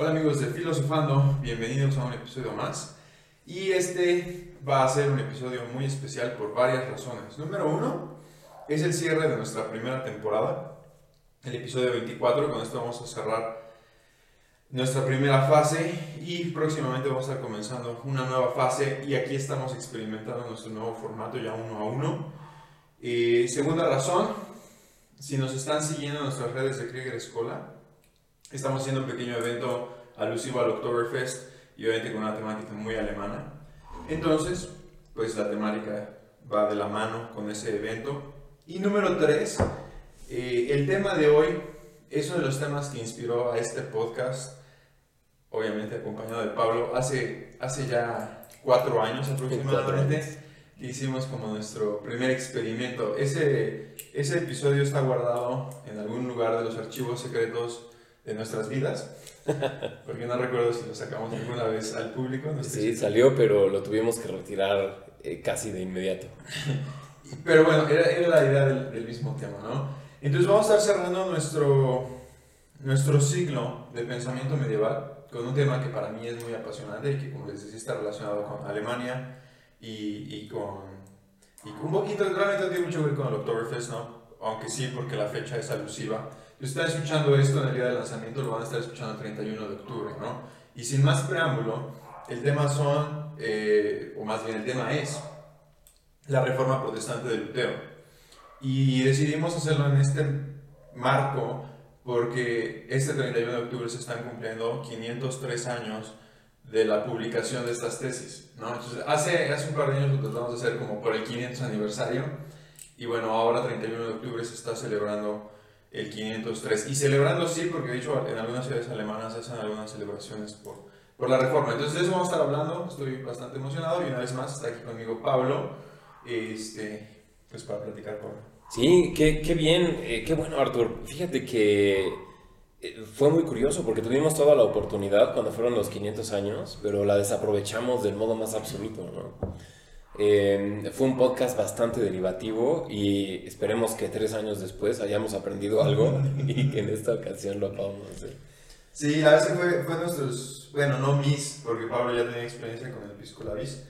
Hola amigos de Filosofando, bienvenidos a un episodio más. Y este va a ser un episodio muy especial por varias razones. Número uno, es el cierre de nuestra primera temporada, el episodio 24. Con esto vamos a cerrar nuestra primera fase y próximamente vamos a estar comenzando una nueva fase y aquí estamos experimentando nuestro nuevo formato ya uno a uno. Y segunda razón, si nos están siguiendo en nuestras redes de Krieger Escola, estamos haciendo un pequeño evento alusivo al Oktoberfest y obviamente con una temática muy alemana. Entonces, pues la temática va de la mano con ese evento. Y número tres, eh, el tema de hoy es uno de los temas que inspiró a este podcast, obviamente acompañado de Pablo, hace, hace ya cuatro años aproximadamente, que hicimos como nuestro primer experimento. Ese, ese episodio está guardado en algún lugar de los archivos secretos de nuestras vidas, porque no recuerdo si lo sacamos alguna vez al público. sí, salió, pero lo tuvimos que retirar eh, casi de inmediato. pero bueno, era, era la idea del, del, mismo tema, ¿no? Entonces vamos a estar cerrando nuestro, nuestro ciclo de pensamiento medieval con un tema que para mí es muy apasionante y que, como les decía, está relacionado con Alemania y, y con... Y un poquito, realmente no tiene mucho que ver con el Oktoberfest, ¿no? Aunque sí, porque la fecha es alusiva si están escuchando esto en el día de lanzamiento, lo van a estar escuchando el 31 de octubre, ¿no? Y sin más preámbulo, el tema son, eh, o más bien el tema es, la reforma protestante de Lutero. Y decidimos hacerlo en este marco porque este 31 de octubre se están cumpliendo 503 años de la publicación de estas tesis, ¿no? Entonces, hace, hace un par de años lo tratamos de hacer como por el 500 aniversario y bueno, ahora 31 de octubre se está celebrando el 503. Y celebrando sí, porque de hecho en algunas ciudades alemanas hacen algunas celebraciones por, por la reforma. Entonces de eso vamos a estar hablando, estoy bastante emocionado y una vez más está aquí conmigo Pablo, este, pues para platicar con... Sí, qué, qué bien, eh, qué bueno Artur. Fíjate que eh, fue muy curioso porque tuvimos toda la oportunidad cuando fueron los 500 años, pero la desaprovechamos del modo más absoluto, ¿no? Em, fue un podcast bastante derivativo y esperemos que tres años después hayamos aprendido algo y que en esta ocasión lo podamos hacer. Sí, a veces fue, fue nuestros, bueno, no mis, porque Pablo ya tenía experiencia con el Pisco Labis.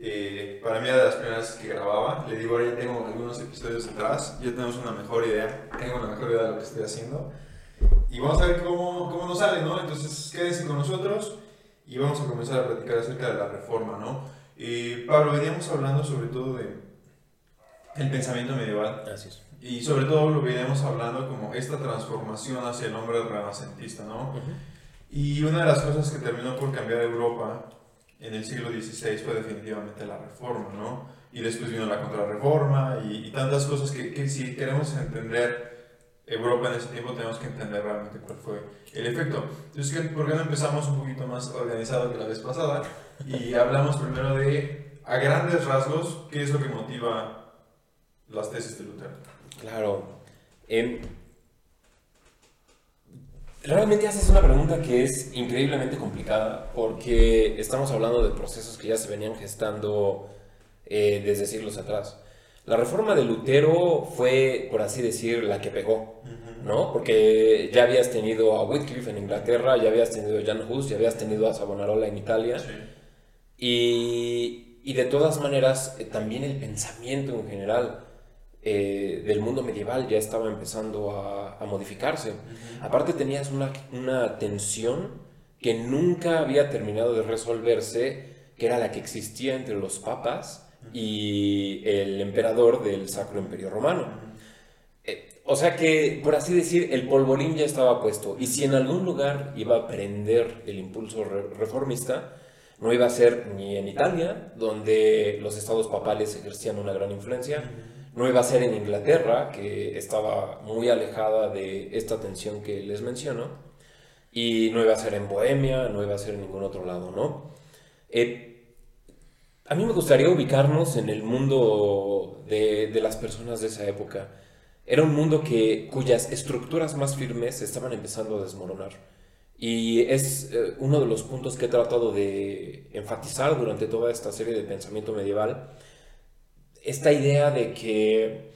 Eh, para mí era de las primeras que grababa. Le digo, ahora ya tengo algunos episodios detrás, ya tenemos una mejor idea, tengo una mejor idea de lo que estoy haciendo. Y vamos a ver cómo, cómo nos sale, ¿no? Entonces quédense con nosotros y vamos a comenzar a platicar acerca de la reforma, ¿no? Y Pablo, veníamos hablando sobre todo de el pensamiento medieval. Así es. Y sobre todo lo veníamos hablando como esta transformación hacia el hombre renacentista, ¿no? Y una de las cosas que terminó por cambiar Europa en el siglo XVI fue definitivamente la reforma, ¿no? Y después vino la contrarreforma y, y tantas cosas que, que si queremos entender Europa en ese tiempo tenemos que entender realmente cuál fue el efecto. Entonces, ¿por qué no empezamos un poquito más organizado que la vez pasada? Y hablamos primero de, a grandes rasgos, qué es lo que motiva las tesis de Lutero. Claro. Eh, realmente haces una pregunta que es increíblemente complicada porque estamos hablando de procesos que ya se venían gestando eh, desde siglos atrás. La reforma de Lutero fue, por así decir, la que pegó, ¿no? Porque ya habías tenido a Wycliffe en Inglaterra, ya habías tenido a Jan Hus, ya habías tenido a Savonarola en Italia. Y, y, de todas maneras, eh, también el pensamiento en general eh, del mundo medieval ya estaba empezando a, a modificarse. Aparte tenías una, una tensión que nunca había terminado de resolverse, que era la que existía entre los papas y el emperador del Sacro Imperio Romano. Eh, o sea que, por así decir, el polvorín ya estaba puesto. Y si en algún lugar iba a prender el impulso reformista, no iba a ser ni en Italia, donde los estados papales ejercían una gran influencia, no iba a ser en Inglaterra, que estaba muy alejada de esta tensión que les menciono, y no iba a ser en Bohemia, no iba a ser en ningún otro lado, ¿no? Eh, a mí me gustaría ubicarnos en el mundo de, las personas de esa época. Era un mundo que, cuyas estructuras más firmes estaban empezando a desmoronar. Y es eh, uno de los puntos que he tratado de enfatizar durante toda esta serie de pensamiento medieval. Esta idea de que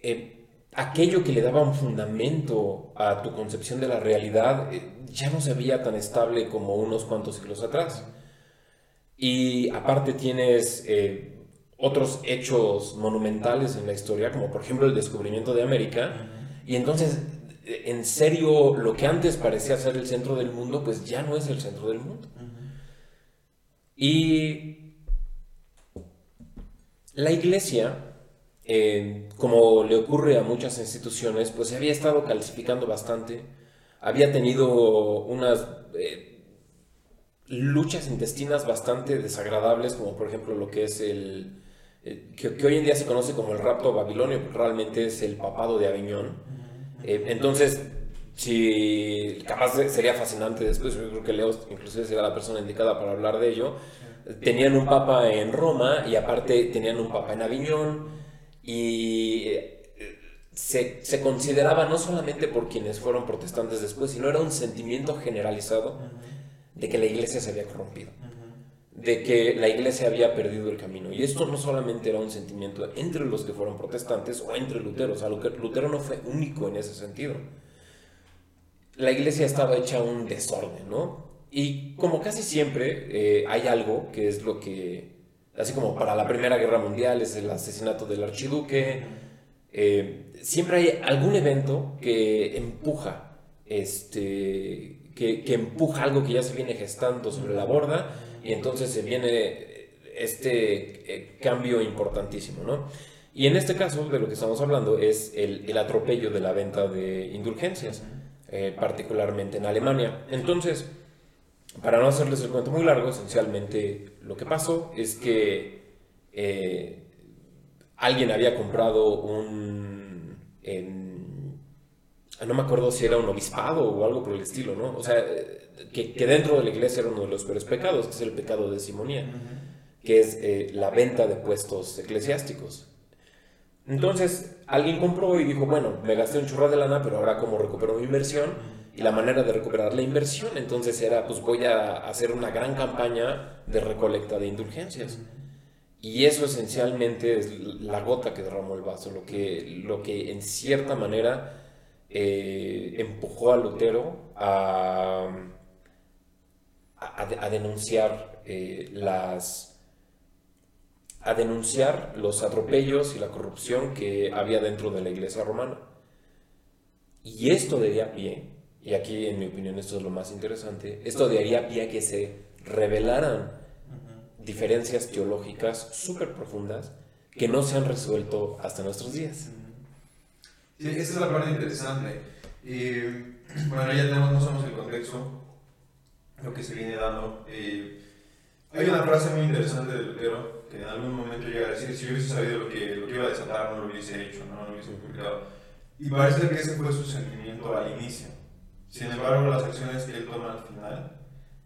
eh, aquello que le daba un fundamento a tu concepción de la realidad eh, ya no se veía tan estable como unos cuantos siglos atrás. Y aparte tienes eh, otros hechos monumentales en la historia, como por ejemplo el descubrimiento de América, y entonces, en serio, lo que antes parecía ser el centro del mundo, pues ya no es el centro del mundo. Y la iglesia eh, como le ocurre a muchas instituciones, pues se había estado calcificando bastante, había tenido unas eh, luchas intestinas bastante desagradables, como por ejemplo lo que es el, eh, que, hoy en día se conoce como el rapto babilonio, realmente es el papado de Aviñón. entonces, si capaz sería fascinante después, yo creo que Leo inclusive sería la persona indicada para hablar de ello, tenían un papa en Roma y aparte tenían un papa en Aviñón, y eh, se, se, consideraba no solamente por quienes fueron protestantes después, sino era un sentimiento generalizado de que la iglesia se había corrompido, de que la iglesia había perdido el camino. Y esto no solamente era un sentimiento entre los que fueron protestantes o entre Lutero, o sea, Lutero no fue único en ese sentido. La iglesia estaba hecha un desorden, ¿no? Y como casi siempre eh, hay algo que es lo que así como para la Primera Guerra Mundial es el asesinato del archiduque. Eh, siempre hay algún evento que empuja, este, que, empuja algo que ya se viene gestando sobre la borda y entonces se viene este eh, cambio importantísimo, ¿no? Y en este caso de lo que estamos hablando es el, atropello de la venta de indulgencias, eh, particularmente en Alemania. Entonces, para no hacerles el cuento muy largo, esencialmente lo que pasó es que eh, alguien había comprado un... no me acuerdo si era un obispado o algo por el estilo, ¿no? O sea, que, dentro de la iglesia era uno de los peores pecados, que es el pecado de simonía, que es eh, la venta de puestos eclesiásticos. Entonces, alguien compró y dijo, bueno, me gasté un churro de lana, pero ahora como recupero mi inversión, y la manera de recuperar la inversión. Entonces era, pues voy a hacer una gran campaña de recolecta de indulgencias. Y eso esencialmente es la gota que derramó el vaso, lo que, lo que en cierta manera eh, empujó a Lutero a, a, denunciar eh, las a denunciar los atropellos y la corrupción que había dentro de la iglesia romana. Y esto daría pie y aquí en mi opinión esto es lo más interesante, esto daría pie a que se revelaran diferencias teológicas súper profundas que no se han resuelto hasta nuestros días. Sí, esa es la parte interesante. Y bueno, ya tenemos más o menos el contexto, lo que se viene dando. hay una frase muy interesante de Lutero que en algún momento llega a decir, si yo hubiese sabido lo que, lo que iba a desatar, no lo hubiese hecho, no, no lo hubiese publicado. Y parece que ese fue su sentimiento al inicio. Sin embargo, las acciones que él toma al final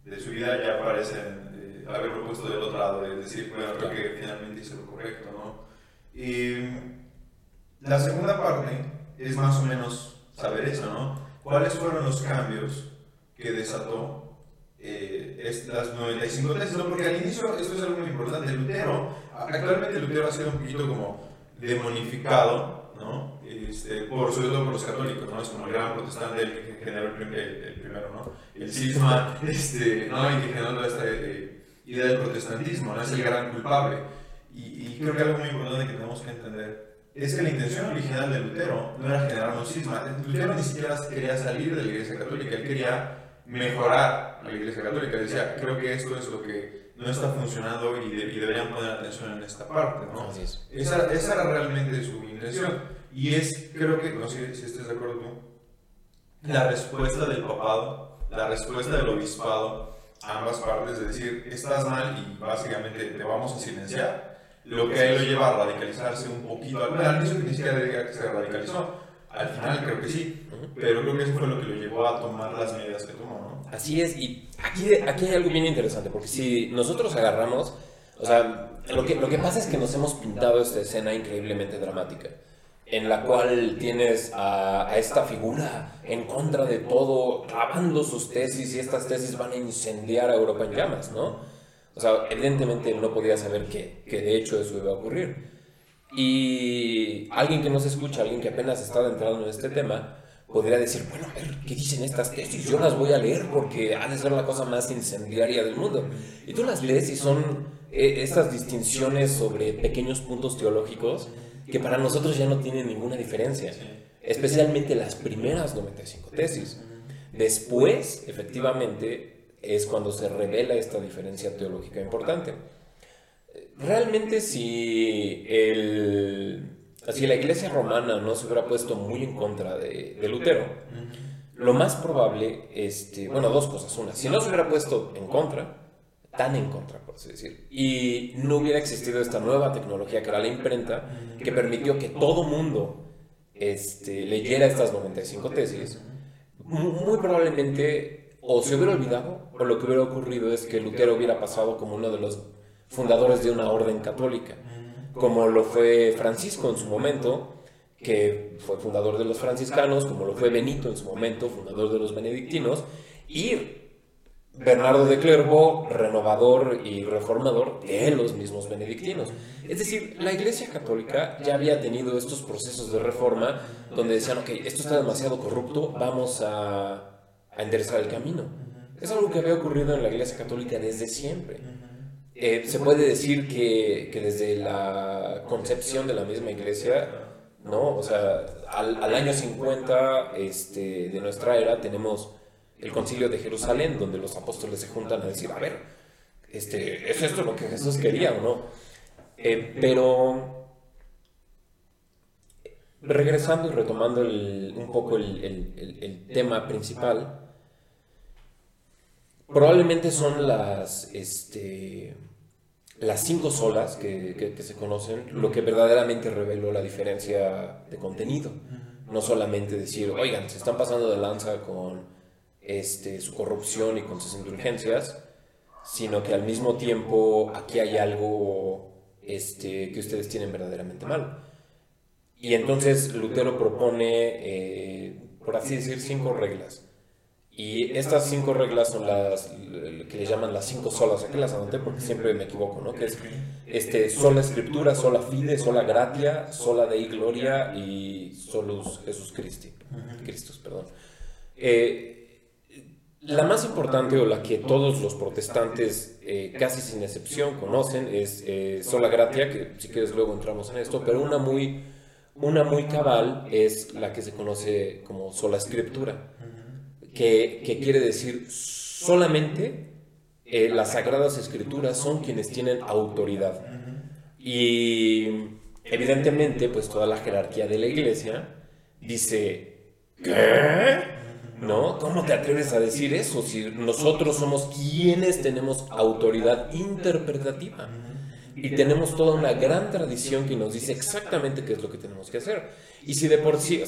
de su vida ya parecen eh, haberlo puesto del otro lado, es decir, bueno, creo que finalmente hizo lo correcto, ¿no? Y la segunda parte es más o menos saber eso, ¿no? ¿Cuáles fueron los cambios que desató eh, las 95 tesis? ¿no? Porque al inicio, esto es algo muy importante, Lutero, actualmente Lutero ha sido un poquito como demonificado, ¿no? Este, por, sobre todo por los católicos, ¿no? Es como el gran protestante el que generó el, el, primero, ¿no? El cisma, este, ¿no? Y que generó esta eh, idea del protestantismo, ¿no? Es el gran culpable. Y, creo que algo muy importante que tenemos que entender es que la intención original de Lutero no era generar un cisma. Lutero ni siquiera quería salir de la Iglesia Católica, él quería mejorar a la Iglesia Católica. Decía, creo que esto es lo que no está funcionando y, deberían poner atención en esta parte, ¿no? Esa, esa era realmente su intención. Y es, creo que, no sé si estés de acuerdo tú, la respuesta del papado, la respuesta del obispado, ambas partes, de decir, estás mal y básicamente te vamos a silenciar, lo que a él lo lleva a radicalizarse un poquito. Al que ni se radicalizó, al final creo que sí, pero creo que eso fue lo que lo llevó a tomar las medidas que tomó. Así es, y aquí, aquí hay algo bien interesante, porque si nosotros agarramos, o sea, lo que, lo que pasa es que nos hemos pintado esta escena increíblemente dramática en la cual tienes a, esta figura en contra de todo, grabando sus tesis y estas tesis van a incendiar a Europa en llamas, ¿no? O sea, evidentemente no podía saber que, que de hecho eso iba a ocurrir. Y alguien que no se escucha, alguien que apenas está entrando en este tema, podría decir, bueno, a ver, ¿qué dicen estas tesis? Yo las voy a leer porque ha de ser la cosa más incendiaria del mundo. Y tú las lees y son eh, estas distinciones sobre pequeños puntos teológicos que para nosotros ya no tienen ninguna diferencia, especialmente las primeras 95 tesis. Después, efectivamente, es cuando se revela esta diferencia teológica importante. Realmente si, el, la iglesia romana no se hubiera puesto muy en contra de, Lutero, lo más probable, este, bueno, dos cosas. Una, si no se hubiera puesto en contra, tan en contra, por así decir, y no hubiera existido esta nueva tecnología que era la imprenta, que permitió que todo mundo este, leyera estas 95 tesis, muy probablemente o se hubiera olvidado, o lo que hubiera ocurrido es que Lutero hubiera pasado como uno de los fundadores de una orden católica, como lo fue Francisco en su momento, que fue fundador de los franciscanos, como lo fue Benito en su momento, fundador de los benedictinos, y Bernardo de Clervo, renovador y reformador de los mismos benedictinos. Es decir, la Iglesia Católica ya había tenido estos procesos de reforma donde decían, ok, esto está demasiado corrupto, vamos a, a enderezar el camino. Es algo que había ocurrido en la Iglesia Católica desde siempre. Eh, se puede decir que, que, desde la concepción de la misma iglesia, ¿no? O sea, al, al año 50 este, de nuestra era tenemos el concilio de Jerusalén, donde los apóstoles se juntan a decir, a ver, este, ¿es esto lo que Jesús quería o no? Eh, pero regresando y retomando un poco el, el, el, tema principal, probablemente son las, este, las cinco solas que, que, que, se conocen lo que verdaderamente reveló la diferencia de contenido. No solamente decir, oigan, se están pasando de lanza con este, su corrupción y con sus indulgencias, sino que al mismo tiempo aquí hay algo este, que ustedes tienen verdaderamente mal. Y entonces Lutero propone, eh, por así decir, cinco reglas. Y estas cinco reglas son las que le llaman las cinco solas. Aquí las anoté porque siempre me equivoco, ¿no? Que es este, sola escritura, sola fide, sola gratia, sola dei gloria y solus Jesus Christi. Cristus, perdón. Eh, la más importante o la que todos los protestantes, eh, casi sin excepción, conocen es eh, sola gratia, que si quieres luego entramos en esto, pero una muy, una muy cabal es la que se conoce como sola escritura, que, que quiere decir solamente eh, las sagradas escrituras son quienes tienen autoridad. Y evidentemente, pues toda la jerarquía de la iglesia dice, ¿qué? ¿no? ¿Cómo te atreves a decir eso si nosotros somos quienes tenemos autoridad interpretativa? Y tenemos toda una gran tradición que nos dice exactamente qué es lo que tenemos que hacer. Y si de por sí,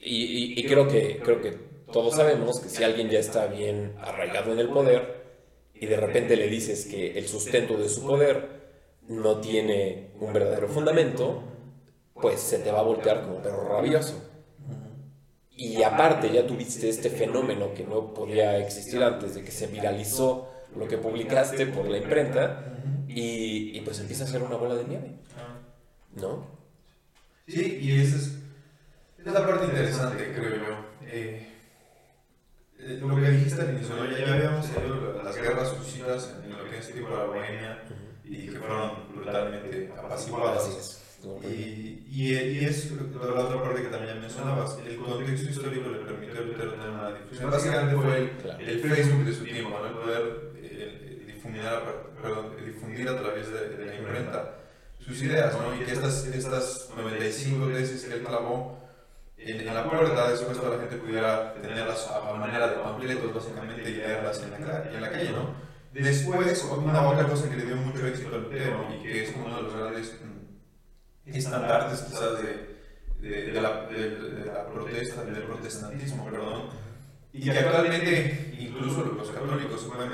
y, creo, que, creo que todos sabemos que si alguien ya está bien arraigado en el poder y de repente le dices que el sustento de su poder no tiene un verdadero fundamento, pues se te va a voltear como perro rabioso. Y aparte ya tuviste este fenómeno que no podía existir antes de que se viralizó lo que publicaste por la imprenta y, pues empieza a ser una bola de nieve. ¿No? Sí, y esa es, es la parte interesante, creo yo. Eh, eh, lo que dijiste al inicio, ya, ya, habíamos tenido las guerras suicidas en lo que es tipo la Bohemia y que fueron brutalmente apaciguadas. Y, y, es la otra parte que también mencionabas, el contexto histórico le permitió a Lutero tener una difusión. Básicamente fue el, el Facebook de su tiempo, ¿no? el poder eh, difundir, perdón, difundir a través de, la imprenta sus ideas, ¿no? y que estas, estas 95 tesis que él clavó en, en la puerta, después toda la gente pudiera tenerlas a, manera de panfletos, básicamente, y leerlas en la, en la calle. ¿no? Después, una otra cosa que le dio mucho éxito a Lutero y que es uno de los grandes estandartes quizás de, de, de, la, de, la, protesta, del protestantismo, perdón, y que actualmente incluso los católicos pueden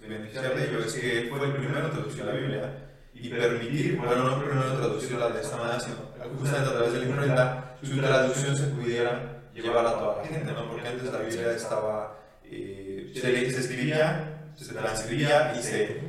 beneficiar de ello, es que fue el primero en traducir la Biblia y permitir, bueno, no primero traducirla de esta manera, sino justamente a través de la imprenta, su traducción se pudiera llevar a toda la gente, ¿no? Porque antes la Biblia estaba, eh, se, se escribía, se transcribía y se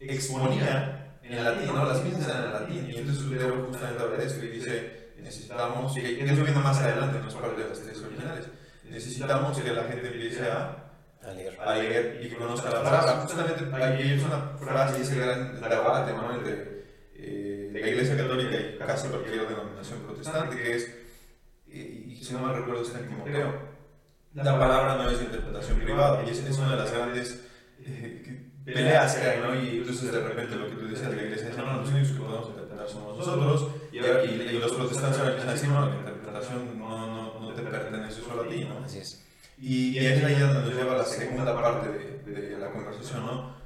exponía en latín, ¿no? Las misas eran en latín. Y entonces Lutero justamente habla de esto y dice, necesitamos, que, que eso viene más adelante, no es de las tres originales, necesitamos que la gente empiece a A y que conozca la palabra. Justamente ahí es una frase ese gran debate ¿no? entre eh, la Iglesia Católica y casi cualquier denominación protestante, que es, y, y si no mal recuerdo está en Timoteo, la palabra no es de interpretación privada y es, es una de las grandes eh, peleas que hay, ¿no? Y entonces de repente lo que tú decías, la Iglesia dice, no, los únicos que podemos interpretar somos nosotros, y, y, y los protestantes ahora empiezan a decir, no, la interpretación no, no, no te pertenece solo a ti, ¿no? Así es. Y, y es ahí donde nos lleva la segunda parte de, de la conversación, ¿no?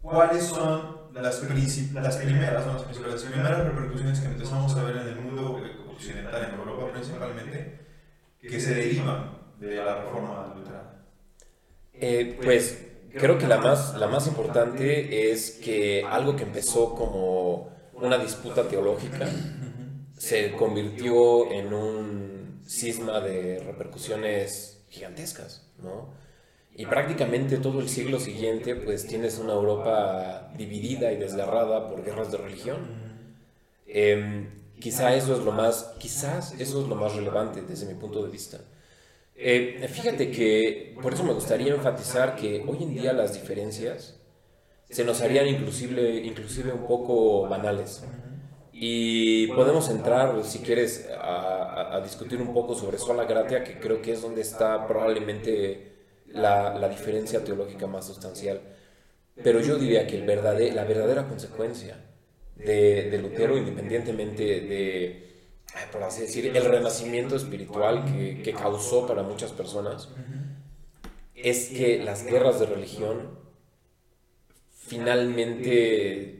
¿Cuáles son las, las primeras, no las primeras repercusiones que empezamos a ver en el mundo occidental, en Europa principalmente, que se derivan de la reforma luterana? Eh, pues creo que la más, la más importante es que algo que empezó como una disputa teológica se convirtió en un cisma de repercusiones gigantescas, ¿no? Y prácticamente todo el siglo siguiente, pues tienes una Europa dividida y desgarrada por guerras de religión. Em, quizá eso es lo más, quizás eso es lo más relevante desde mi punto de vista. Eh, fíjate que por eso me gustaría enfatizar que hoy en día las diferencias se nos harían inclusive, inclusive un poco banales. Y podemos entrar, si quieres, a, a- discutir un poco sobre sola gratia, que creo que es donde está probablemente la, la diferencia teológica más sustancial. Pero yo diría que el verdade- la verdadera consecuencia de, de Lutero, independientemente de, por así decir, el renacimiento espiritual que, que causó para muchas personas, es que las guerras de religión finalmente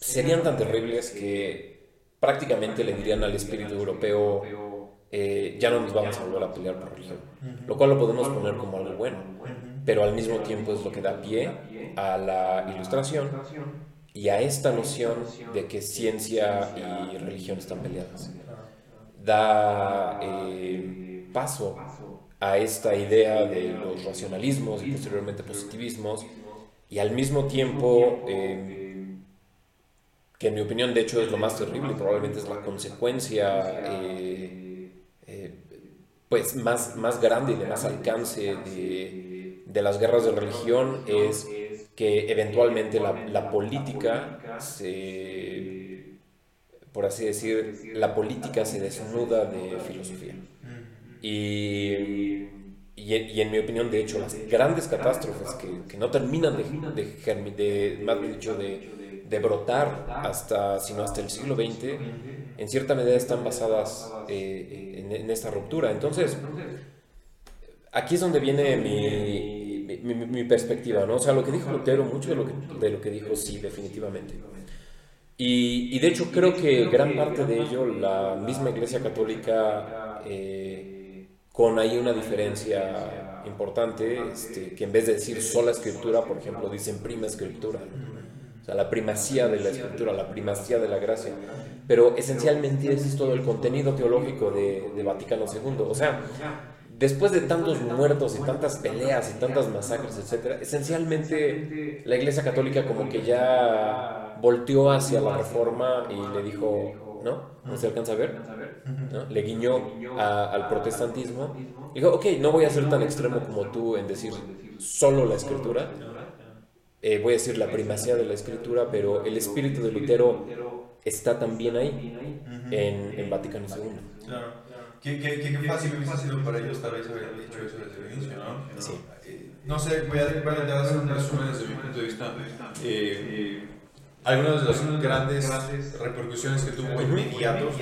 serían tan terribles que prácticamente le dirían al espíritu europeo, eh, ya no nos vamos a volver a pelear por religión, lo cual lo podemos poner como algo bueno, pero al mismo tiempo es lo que da pie a la ilustración y a esta noción de que ciencia y religión están peleadas. Da eh, paso a esta idea de los racionalismos y posteriormente positivismos y al mismo tiempo, eh, que en mi opinión de hecho es lo más terrible, probablemente es la consecuencia eh, eh, pues más, más grande y de más alcance de, de las guerras de religión, es que eventualmente la, política se, por así decir, la política se desnuda de filosofía. Y, y, en- mi opinión, de hecho, las grandes catástrofes que, que no terminan de, más dicho, de, de brotar hasta, sino hasta el siglo XX, en cierta medida están basadas eh, en, esta ruptura. Entonces, aquí es donde viene mi, perspectiva, ¿no? O sea, lo que dijo Lutero, mucho de lo que, de lo que dijo, sí, definitivamente. Y, y de hecho creo que gran parte de ello la misma Iglesia Católica, eh, con ahí una diferencia importante, este, que en vez de decir sola escritura, por ejemplo, dicen prima escritura. ¿no? O sea, la primacía de la escritura, la primacía de la gracia. Pero esencialmente ese es todo el contenido teológico de, de Vaticano II. O sea, después de tantos muertos y tantas peleas y tantas masacres, etcétera, esencialmente la Iglesia Católica como que ya volteó hacia la reforma y le dijo, ¿no? ¿No se alcanza a ver? ¿No? Le guiñó a- al protestantismo. Dijo, ok, no voy a ser tan extremo como tú en decir solo la escritura. Eh, voy a decir la primacía de la escritura, pero el espíritu de Lutero está también ahí, en, en Vaticano II. Claro. Qué, qué, qué, qué fácil hubiese sido para ellos tal vez haber dicho eso desde el inicio, ¿no? Sí. Eh, No sé, voy a, voy a intentar hacer un resumen desde mi punto de vista. Eh, algunas de las grandes repercusiones que tuvo inmediatos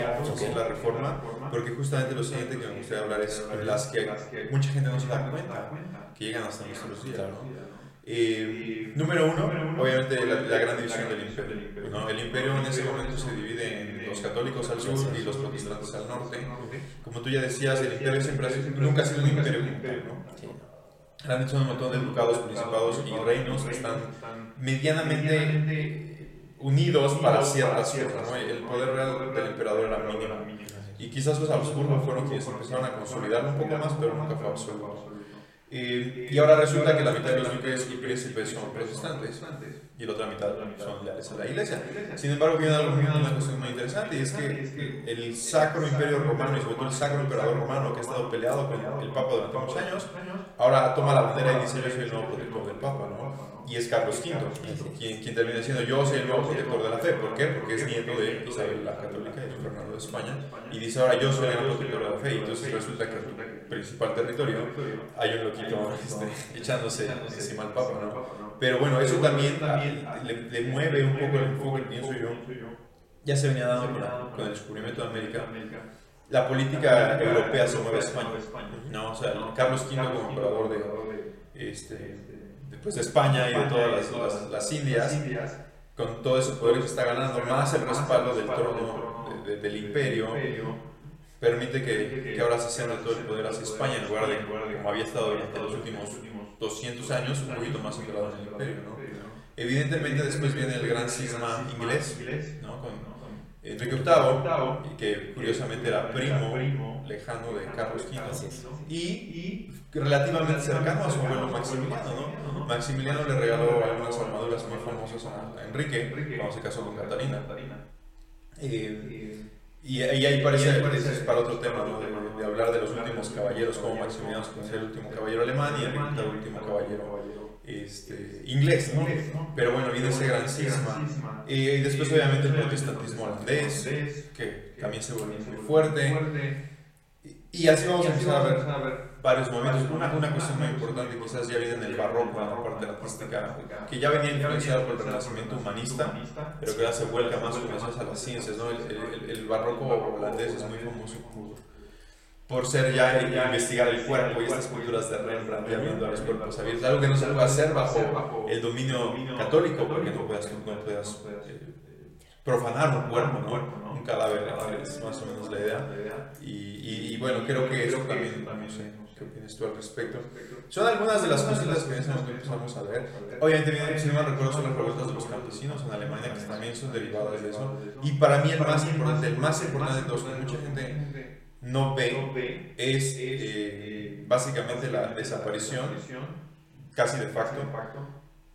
en la reforma, porque justamente lo siguiente que me gustaría hablar es las que mucha gente no se da cuenta, que llegan hasta nuestros días. Claro. ¿no? Eh, número uno, obviamente la, la gran división del imperio. ¿no? El imperio en ese momento se divide en los católicos al sur y los protestantes al norte. Como tú ya decías, el imperio siempre ha sido, nunca ha sido un imperio ¿no? Realmente son un montón de ducados, principados y reinos que están medianamente unidos para ciertas cosas. ¿no? El poder real del emperador era mínimo. Y quizás los Habsburgo fueron quienes empezaron a consolidarlo un poco más, pero nunca fue absoluto. Eh, y ahora resulta que la mitad de los duques y príncipes son protestantes y la otra mitad son leales a la iglesia. Sin embargo, viene algo una cuestión muy interesante y es que el Sacro Imperio Romano y sobre todo el Sacro Emperador Romano que ha estado peleado con el Papa durante muchos años, ahora toma la bandera y dice yo soy el nuevo protector del Papa, ¿no? Y es Carlos V, quien, quien termina diciendo yo soy el nuevo protector de la fe. ¿Por qué? Porque es nieto de Isabel la Católica y de Fernando de España. Y dice ahora yo soy el nuevo protector de la fe. Y entonces resulta que principal territorio hay un loquito este, echándose encima al Papa, ¿no? Pero bueno, eso también le, mueve un poco el enfoque, pienso yo. Ya se venía dando con, el descubrimiento de América. La política europea se mueve a España. ¿no? O sea, Carlos V como emperador de, este, después de España y de todas las, las, Indias, con todo ese poder que está ganando, más el respaldo del trono del imperio, permite que, que ahora se centre todo el poder hacia España en lugar de como había estado durante los últimos 200 años, un poquito más centrado en el imperio. ¿no? Evidentemente después viene el gran cisma inglés, ¿no? con Enrique VIII, que curiosamente era primo lejano de Carlos V, y relativamente cercano a su abuelo Maximiliano. ¿no? Maximiliano le regaló algunas armaduras muy famosas a Enrique cuando se casó con Catalina. Eh, y, ahí parece, es para otro tema, ¿no? de, hablar de los últimos caballeros, como Maximiliano se el último caballero alemán y Enrique el último caballero este, inglés, ¿no? Pero bueno, viene ese gran cisma. y después obviamente el protestantismo holandés, que también se vuelve muy fuerte. Y así vamos a empezar a ver varios momentos. Una, una cuestión muy importante quizás ya viene en el barroco, en la parte artística, que ya venía influenciado por el renacimiento humanista, pero que ahora se vuelca más a las ciencias. ¿no? El, el, barroco holandés es muy famoso por ser ya, investigar el cuerpo y estas culturas de viendo a los cuerpos abiertos, algo que no se puede hacer bajo el dominio católico, porque no puedes, no puedes eh, profanar un cuerpo, ¿no? un cadáver, es más o menos la idea. Y, y, bueno, creo que eso también, no sé, ¿qué opinas tú al respecto? Son algunas de las cositas que en ese momento empezamos a ver. Obviamente, si no me recuerdo, son las revueltas de los campesinos en Alemania, que también son derivadas de eso. Y para mí el más importante, el más importante de todos, que mucha gente no ve, es eh, básicamente la desaparición, casi de facto,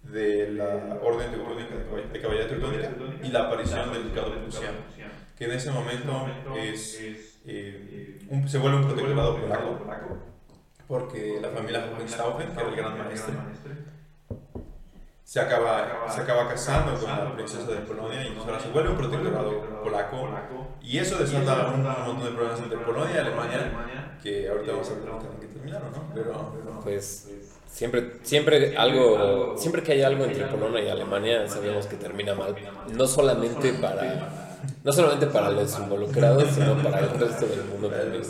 de la orden teutónica de caballería teutónica y la aparición del ducado prusiano, que en ese momento es, eh, se vuelve un protectorado polaco, porque la familia Hohenstaufen, que era el gran maestro, se acaba, se acaba casando con la princesa de Polonia y ahora se vuelve un protectorado polaco. Y eso desata un, montón de problemas entre Polonia y Alemania, que ahorita vamos a ver que terminaron, ¿no? Pero, pues Siempre, siempre, algo, siempre que hay algo entre Polonia y Alemania sabemos que termina mal. No solamente para, no solamente para los involucrados, sino para el resto del mundo también.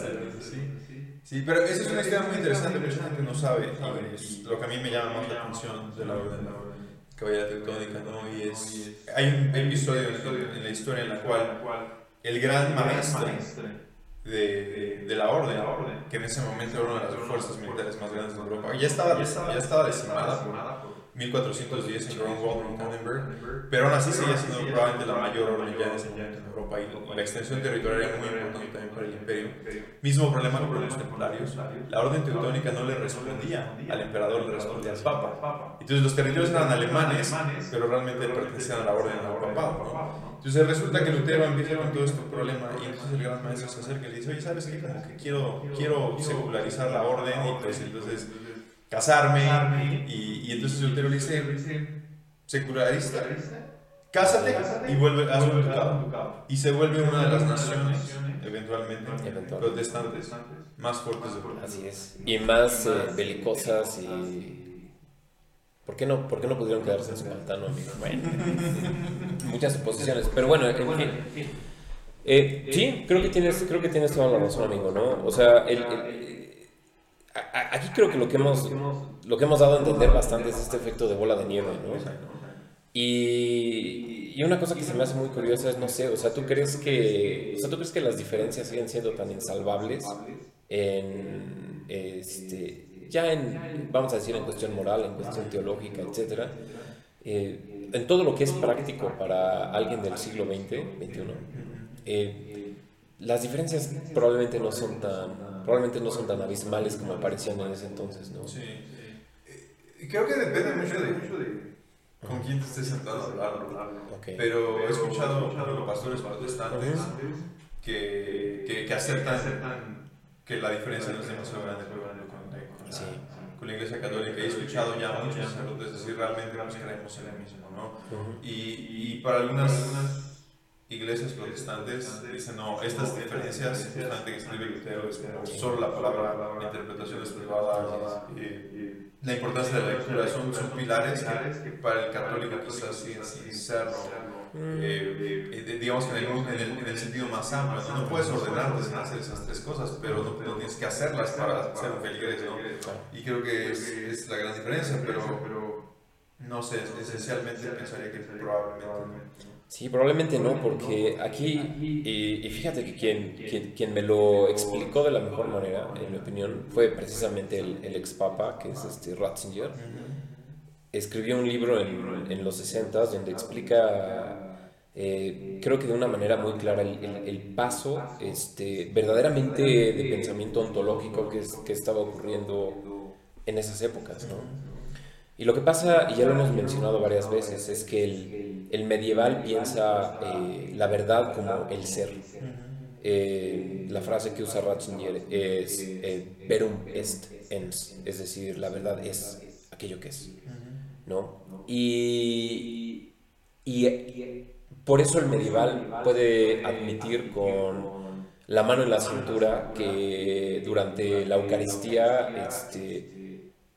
Sí, pero esa es una historia muy interesante, mucha gente no sabe. Y es lo que a mí me llama más la atención de la orden caballera teutónica, ¿no? Y es, hay un episodio en, la historia en la cual el gran maestro de, de, la, orden, que en ese momento era una de las fuerzas militares más grandes de Europa, ya estaba, ya estaba decimada por 1410 en en Tannenberg, pero aún así seguía siendo probablemente la mayor ya en Europa y la extensión territorial era muy importante también para el imperio. Mismo problema con los templarios. La orden teutónica no le respondía al emperador, le respondía al papa. Entonces los territorios eran alemanes, pero realmente pertenecían a la orden del papado. Entonces resulta que Lutero empieza con todo este problema y entonces el gran maestro se acerca y le dice, oye, ¿sabes qué? Como que quiero, quiero secularizar la orden y pues entonces casarme. Y, y entonces Lutero le dice, secularista, cásate y vuelve a un ducado. Y se vuelve una de las naciones, eventualmente, protestantes más fuertes de Europa. Así es. Y más eh, belicosas y... ¿Por qué, no, ¿Por qué no pudieron quedarse en su pantano, amigo? Bueno, muchas suposiciones. Pero bueno, en fin. Eh, sí, creo que, tienes, creo que tienes toda la razón, amigo, ¿no? O sea, el aquí creo que lo que hemos, lo que hemos dado a entender bastante es este efecto de bola de nieve, ¿no? Y, y, una cosa que se me hace muy curiosa es, no sé, o sea, ¿tú crees que, o sea, ¿tú crees que las diferencias siguen siendo tan insalvables en, este, ya en, vamos a decir, en cuestión moral, en cuestión teológica, etcétera? Eh, en todo lo que es práctico para alguien del siglo XX, XXI, eh, las diferencias probablemente no son tan probablemente no son tan abismales como parecían en ese entonces, ¿no? Sí. Eh, creo que depende mucho de, con quién te estés sentado a hablar. Pero he escuchado a pastores protestantes que, que, que aceptan que la diferencia no es demasiado grande con, sí. con la Iglesia Católica. He escuchado ya muchos sacerdotes decir realmente nos creemos en el mismo, ¿no? y, y para algunas iglesias protestantes dicen, no, estas diferencias, justamente que escribe Lutero, es solo la palabra, interpretaciones privadas, y la importancia de la lectura son, son pilares que para el católico quizás siguen sin. Eh, eh, digamos que en el, en, el, sentido más amplio, ¿no? puedes ordenar hacer esas tres cosas, pero no, tienes que hacerlas para ser un feligrés, ¿no? Y creo que es, es la gran diferencia, pero no sé, esencialmente pensaría que probablemente Sí, probablemente no, porque aquí, y, fíjate que quien, quien, me lo explicó de la mejor manera, en mi opinión, fue precisamente el, el ex papa, que es este Ratzinger. Escribió un libro en, en los 60 donde explica, eh, creo que de una manera muy clara, el, el, paso este, verdaderamente de pensamiento ontológico que, es, que estaba ocurriendo en esas épocas, ¿no? Y lo que pasa, y ya lo hemos mencionado varias veces, es que el, el medieval piensa eh, la verdad como el ser. Eh, la frase que usa Ratzinger es eh, verum est ens, es decir, la verdad es aquello que es. ¿no? Y, y por eso el medieval puede admitir con la mano en la cintura que durante la Eucaristía este,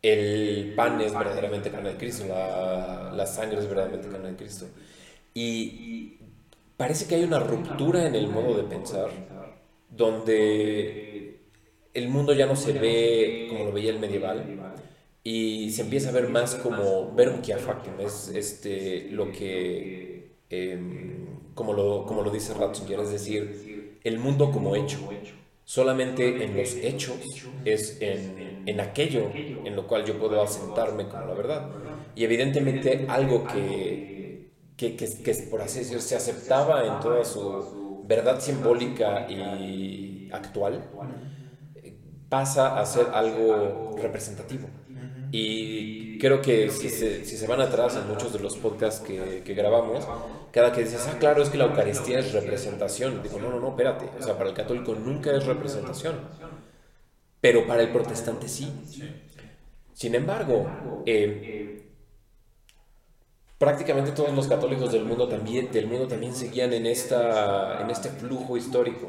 el pan es verdaderamente carne de Cristo, la, sangre es verdaderamente carne de Cristo. Y parece que hay una ruptura en el modo de pensar, donde el mundo ya no se ve como lo veía el medieval, y se empieza a ver más como ver un factum, es este, lo que, em, como, lo, como lo dice Ratzinger, es decir, el mundo como hecho. Solamente en los hechos es en, en, aquello en lo cual yo puedo asentarme como la verdad. Y evidentemente algo que, que, que, que por así decirlo, se aceptaba en toda su verdad simbólica y actual, pasa a ser algo representativo. Y creo que si se, si se van atrás en muchos de los podcasts que, que, grabamos, cada que dices, ah, claro, es que la Eucaristía es representación. Digo, no, no, no, espérate. O sea, para el católico nunca es representación. Pero para el protestante sí. Sin embargo, eh, prácticamente todos los católicos del mundo también, del mundo también seguían en, esta, en este flujo histórico.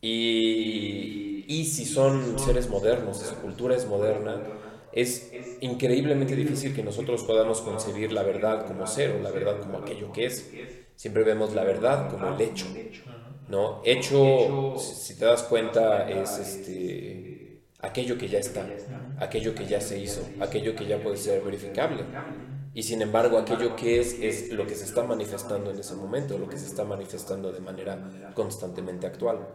Y, y si son seres modernos, su cultura es moderna, es increíblemente difícil que nosotros podamos concebir la verdad como ser o la verdad como aquello que es. Siempre vemos la verdad como el hecho, ¿no? Hecho, si te das cuenta, es este, aquello que ya está, aquello que ya se hizo, aquello que ya puede ser verificable. Y sin embargo, aquello que es es lo que se está manifestando en ese momento, lo que se está manifestando de manera constantemente actual.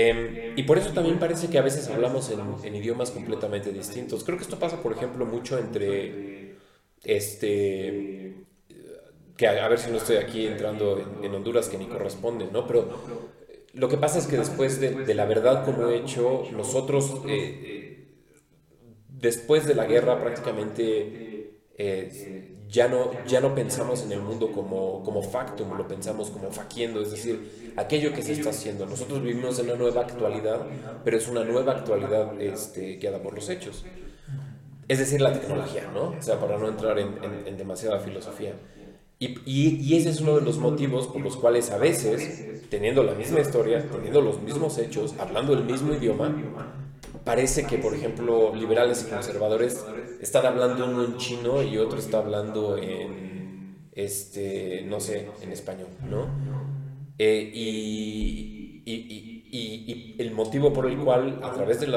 Em, y por eso también parece que a veces hablamos en, idiomas completamente distintos. Creo que esto pasa, por ejemplo, mucho entre, este, que a, ver si no estoy aquí entrando en, Honduras que ni corresponde, ¿no? Pero lo que pasa es que después de, la verdad como hecho, nosotros, eh, después de la guerra prácticamente... Eh, ya no, ya no pensamos en el mundo como, como factum, lo pensamos como faquiendo, es decir, aquello que se está haciendo. Nosotros vivimos en una nueva actualidad, pero es una nueva actualidad este, guiada por los hechos. Es decir, la tecnología, ¿no? O sea, para no entrar en, en, demasiada filosofía. Y, y, y, ese es uno de los motivos por los cuales a veces, teniendo la misma historia, teniendo los mismos hechos, hablando el mismo idioma, parece que, por ejemplo, liberales y conservadores están hablando uno en chino y otro está hablando en, este, no sé, en español, ¿no? Eh, y, el motivo por el cual, a través de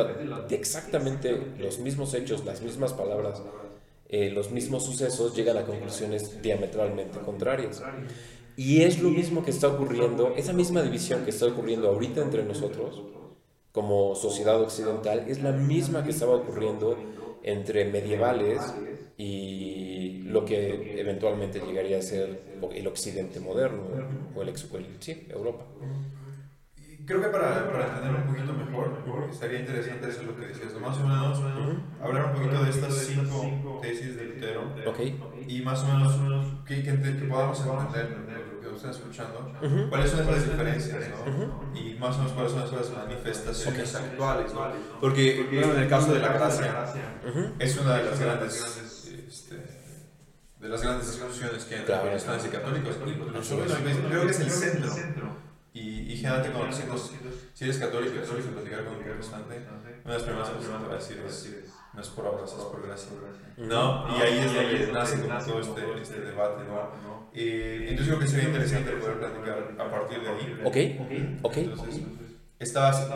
exactamente los mismos hechos, las mismas palabras, eh, los mismos sucesos, llegan a conclusiones diametralmente contrarias. Y es lo mismo que está ocurriendo, esa misma división que está ocurriendo ahorita entre nosotros, como sociedad occidental es la misma que estaba ocurriendo entre medievales y lo que eventualmente llegaría a ser el occidente moderno o el, sí, Europa. creo que para, para entender un poquito mejor, estaría interesante eso lo que decías, más o menos hablar un poquito de estas cinco tesis de Lutero Ok. y más o menos que, que, que podamos entender están escuchando, cuáles son esas diferencias, ¿no? Y más o menos cuáles son esas manifestaciones actuales, ¿no? Porque, bueno, en el caso de la gracia, es una de las grandes, este, de las grandes discusiones que hay entre protestantes y católicos. Creo que es el centro y, y generalmente cuando decimos, si eres católico y sueles platicar con un protestante, una de las primeras cosas que te va a decir es, no es por obras, es por gracia. ¿No? Y ahí es donde nace como todo este, este debate, ¿no? Eh, entonces creo que sería interesante poder platicar a partir de ahí. Ok, ok. Entonces, estabas,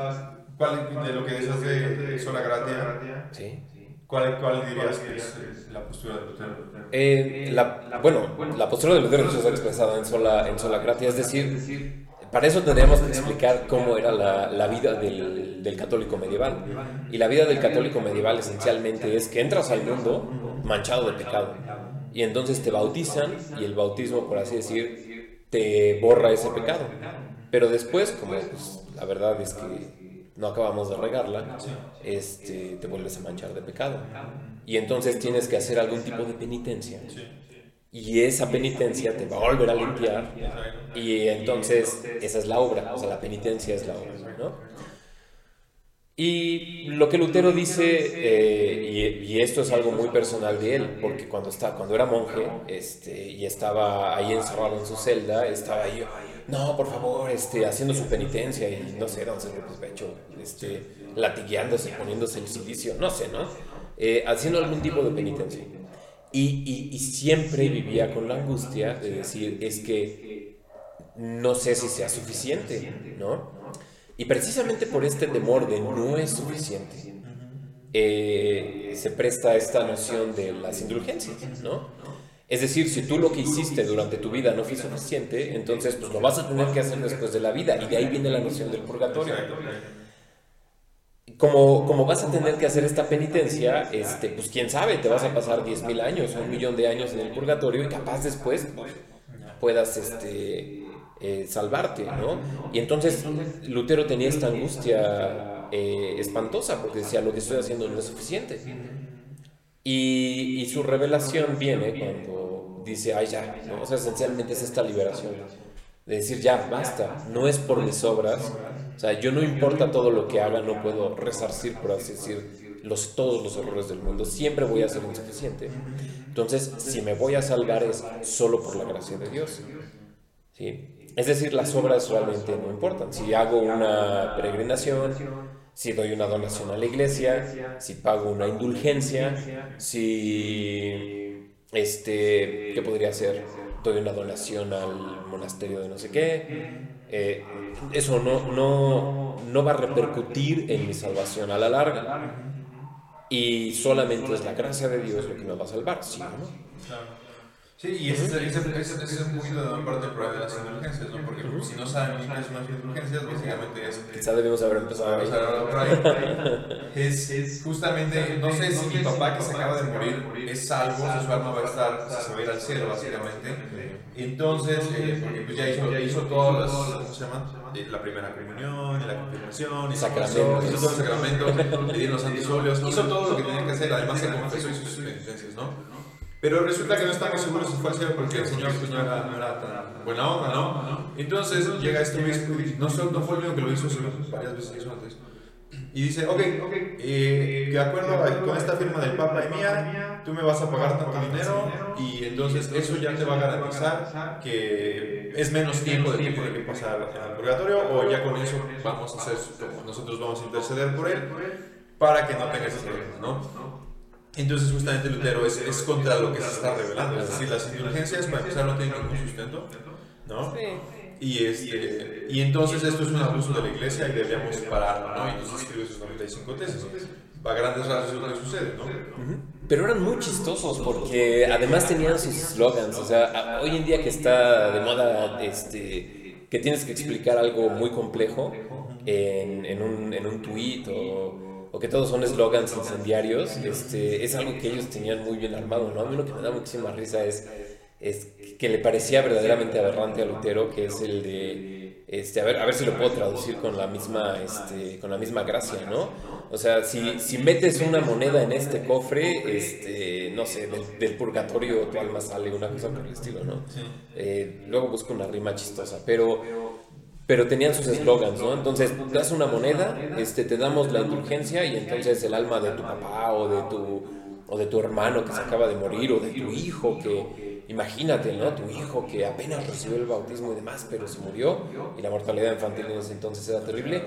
¿cuál de lo que decías de sola gratia? Sí. ¿Cuál, ¿Cuál dirías que es la postura de Lutero? Eh, la, bueno, la postura de Lutero está expresada en sola, en sola gratia, es decir, para eso tendríamos que explicar cómo era la, la vida del, del, católico medieval. Y la vida del católico medieval esencialmente es que entras al mundo manchado de pecado. Y entonces te bautizan y el bautismo, por así decir, te borra ese pecado. Pero después, como pues, la verdad es que no acabamos de regarla, este, te vuelves a manchar de pecado. Y entonces tienes que hacer algún tipo de penitencia. Y esa penitencia te va a volver a limpiar. Y entonces esa es la obra, o sea, la penitencia es la obra, ¿no? Y lo que Lutero dice, eh, y, esto es algo muy personal de él, porque cuando, está, cuando era monje este, y estaba ahí encerrado en su celda, estaba ahí, no, por favor, este, haciendo su penitencia y no sé, dónde pues, pecho, este, latigueándose, poniéndose el silicio, no sé, ¿no? Eh, haciendo algún tipo de penitencia. Y, y, siempre vivía con la angustia de decir, es que no sé si sea suficiente, ¿no? Y precisamente por este temor de no es suficiente, eh, se presta esta noción de las indulgencias, ¿no? Es decir, si tú lo que hiciste durante tu vida no fue suficiente, entonces pues lo vas a tener que hacer después de la vida. Y de ahí viene la noción del purgatorio. Como, como vas a tener que hacer esta penitencia, este, pues quién sabe, te vas a pasar 10.000 años o un millón de años en el purgatorio y capaz después puedas este, eh, salvarte, ¿no? Y entonces Lutero tenía esta angustia eh, espantosa porque decía, lo que estoy haciendo no es suficiente. Y, su revelación viene cuando dice, ay ya, o sea, esencialmente es esta liberación. De decir, ya, basta, no es por mis obras, o sea, yo no importa todo lo que haga, no puedo resarcir, por así decir, los, todos los errores del mundo, siempre voy a ser insuficiente. Entonces, si me voy a salvar es solo por la gracia de Dios. ¿Sí? Es decir, las obras realmente no importan. Si hago una peregrinación, si doy una donación a la iglesia, si pago una indulgencia, si, este, ¿qué podría hacer? Doy una donación al monasterio de no sé qué. Eh, eso no, no, no va a repercutir en mi salvación a la larga. Y solamente es la gracia de Dios lo que me va a salvar, ¿sí no? Sí, y ese, ese, ese, es un poquito de parte del de las indulgencias, ¿no? Porque si no saben qué son las indulgencias, básicamente es... Quizá debemos haber empezado ahí. Es, es justamente, no sé si mi papá que se acaba de morir es salvo, su alma va a estar, se va a ir al cielo, básicamente. Entonces, eh, porque pues ya hizo, hizo todas las, ¿cómo se llama? Eh, la primera comunión, la confirmación, hizo, sacramento, hizo todos los sacramentos, le dieron los santos óleos, hizo todo lo que tenía que hacer, además se confesó y sus penitencias, ¿no? Pero resulta que no estamos seguros si fue así porque el Señor pues, no, era, tan buena onda, ¿no? Entonces llega este obispo y no, no fue el único que lo hizo, sino varias veces antes. Y dice, ok, eh, de acuerdo con esta firma del Papa y mía, tú me vas a pagar tanto dinero y entonces eso ya te va a garantizar que es menos tiempo de tiempo de que pasar al purgatorio o ya con eso vamos a hacer, nosotros vamos a interceder por él para que no tenga esos problemas, ¿no? Entonces justamente Lutero es, es, contra lo que se está revelando, es decir, las indulgencias para empezar no tienen ningún sustento, ¿no? Y, este, y entonces esto es un abuso de la iglesia y debemos pararlo, ¿no? Y entonces escribe sus 95 tesis. A grandes rasgos es lo que sucede, ¿no? Pero eran muy chistosos porque además tenían sus slogans, o sea, hoy en día que está de moda este, que tienes que explicar algo muy complejo en, en, un, en un tweet o o que todos son eslogans incendiarios, este, es algo que ellos tenían muy bien armado, ¿no? A mí lo que me da muchísima risa es, es que le parecía verdaderamente aberrante a Lutero, que es el de Este, a, ver, a ver si lo puedo traducir con la misma, este, con la misma gracia, ¿no? O sea, si, si metes una moneda en este cofre, este, no sé, del, purgatorio tu alma sale, una cosa por el estilo, ¿no? Eh, luego busco una rima chistosa, pero, pero tenían sus eslogans, ¿no? Entonces, das una moneda, este, te damos la indulgencia y entonces el alma de tu papá o de tu, o de tu hermano que se acaba de morir o de tu hijo que imagínate, ¿no? Tu hijo que apenas recibió el bautismo y demás, pero se murió y la mortalidad infantil en ese entonces era terrible.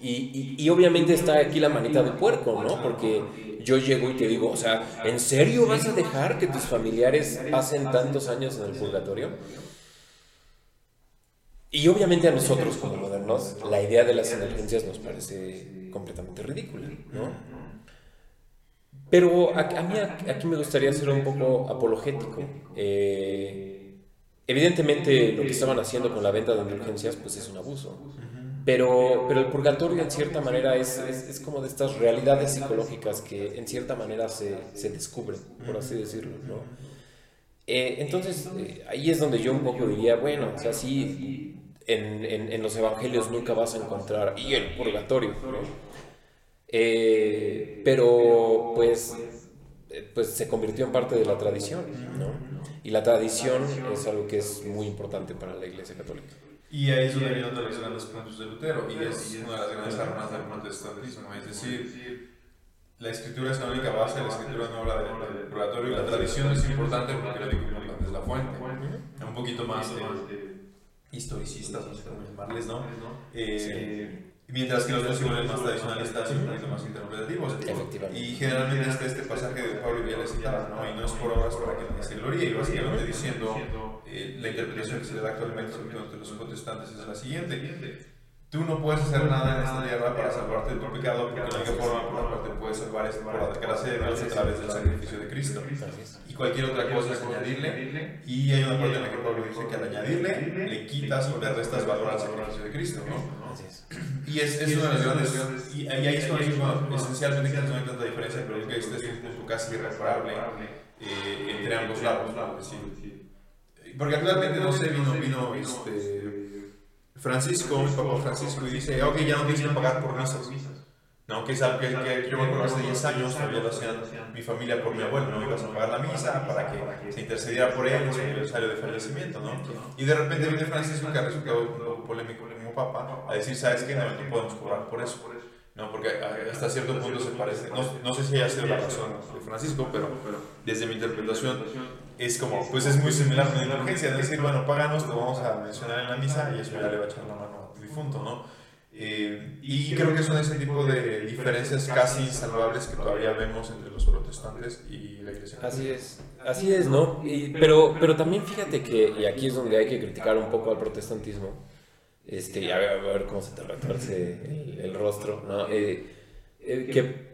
Y, y, obviamente está aquí la manita de puerco, ¿no? Porque yo llego y te digo, o sea, ¿en serio vas a dejar que tus familiares pasen tantos años en el purgatorio? Y obviamente a nosotros como modernos, la idea de las indulgencias nos parece completamente ridícula, ¿no? Pero a, mí aquí me gustaría ser un poco apologético. Eh, evidentemente lo que estaban haciendo con la venta de indulgencias pues es un abuso. Pero, pero el purgatorio en cierta manera es, es, como de estas realidades psicológicas que en cierta manera se, se descubren, por así decirlo. ¿no? Eh, entonces eh, ahí es donde yo un poco diría, bueno, o sea, sí, en, en, en los evangelios nunca vas a encontrar, y el purgatorio, ¿no? Eh, pero pues, pues se convirtió en parte de la tradición, ¿no? Y la tradición es algo que es muy importante para la Iglesia Católica. Y ahí es donde vienen los grandes puntos de Lutero, y es una de las grandes armas del protestantismo, es decir, la escritura es la única base, la escritura no habla del purgatorio, y la tradición es importante porque lo importante es la fuente. Un poquito más de historicistas, no sé cómo llamarles, ¿no? Eh, Mientras que los dos iguales más tradicionalistas son un poquito más interpretativos. Y generalmente está este pasaje de Pablo ya le citaba, ¿no? Y no es por obras para que no se gloria, y básicamente diciendo eh, la interpretación que se le da actualmente, sobre todo entre los protestantes, es la siguiente. Tú no puedes hacer nada en esta tierra para salvarte de tu pecado, porque la única forma por la cual te puedes salvar es por la gracia de Dios a través del sacrificio de Cristo. Y cualquier otra cosa es añadirle, y hay una parte en la que Pablo dice que al añadirle, le quitas o le restas valor al sacrificio de Cristo, ¿no? Y es, es una de las grandes, y, ahí es cuando esencialmente que no hay tanta diferencia, pero que este es un punto casi irreparable eh, entre ambos lados, ¿no? Porque actualmente, no sé, vino, vino este Francisco, mi papá Francisco, y dice, ok, ya no tienes que pagar por misas. No, que es algo que, yo me acuerdo hace 10 años, todavía lo hacían mi familia por mi abuelo, no ibas a pagar la misa para que se intercediera por él en su aniversario de fallecimiento, ¿no? Y de repente viene Francisco, que ha resultado polémico como papá, a decir, ¿sabes qué? No, no podemos cobrar por eso. ¿no? Porque hasta cierto punto se parece, no, no sé si haya sido la razón de Francisco, pero desde mi interpretación es como, pues es muy similar a una indulgencia, es decir, bueno, páganos, te vamos a mencionar en la misa y eso ya le va a echar la mano al difunto, ¿no? Eh, y creo que son ese tipo de diferencias casi insalvables que todavía vemos entre los protestantes y la iglesia. Así es, así es, ¿no? Y, pero, pero también fíjate que, y aquí es donde hay que criticar un poco al protestantismo, este, a ver, a ver cómo se te retorce el, rostro, ¿no? Eh, eh, que,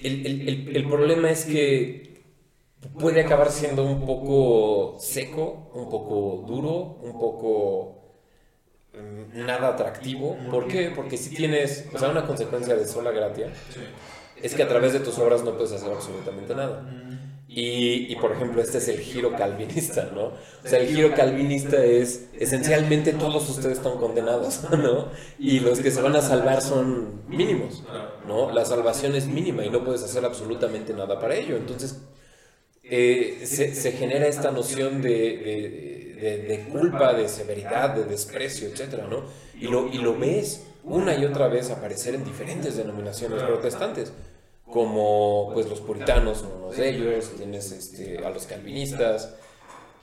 el, el, el problema es que puede acabar siendo un poco seco, un poco duro, un poco mm, nada atractivo. ¿Por qué? Porque si tienes, o sea, una consecuencia de sola gratia es que a través de tus obras no puedes hacer absolutamente nada. Y, y, por ejemplo, este es el giro calvinista, ¿no? O sea, el giro calvinista es esencialmente todos ustedes están condenados, ¿no? Y los que se van a salvar son mínimos, ¿no? La salvación es mínima y no puedes hacer absolutamente nada para ello. Entonces, eh, se, genera esta noción de, culpa, de severidad, de desprecio, etc. ¿no? Y, lo, y lo ves una y otra vez aparecer en diferentes denominaciones protestantes, como pues los puritanos, unos de ellos, tienes este, a los calvinistas,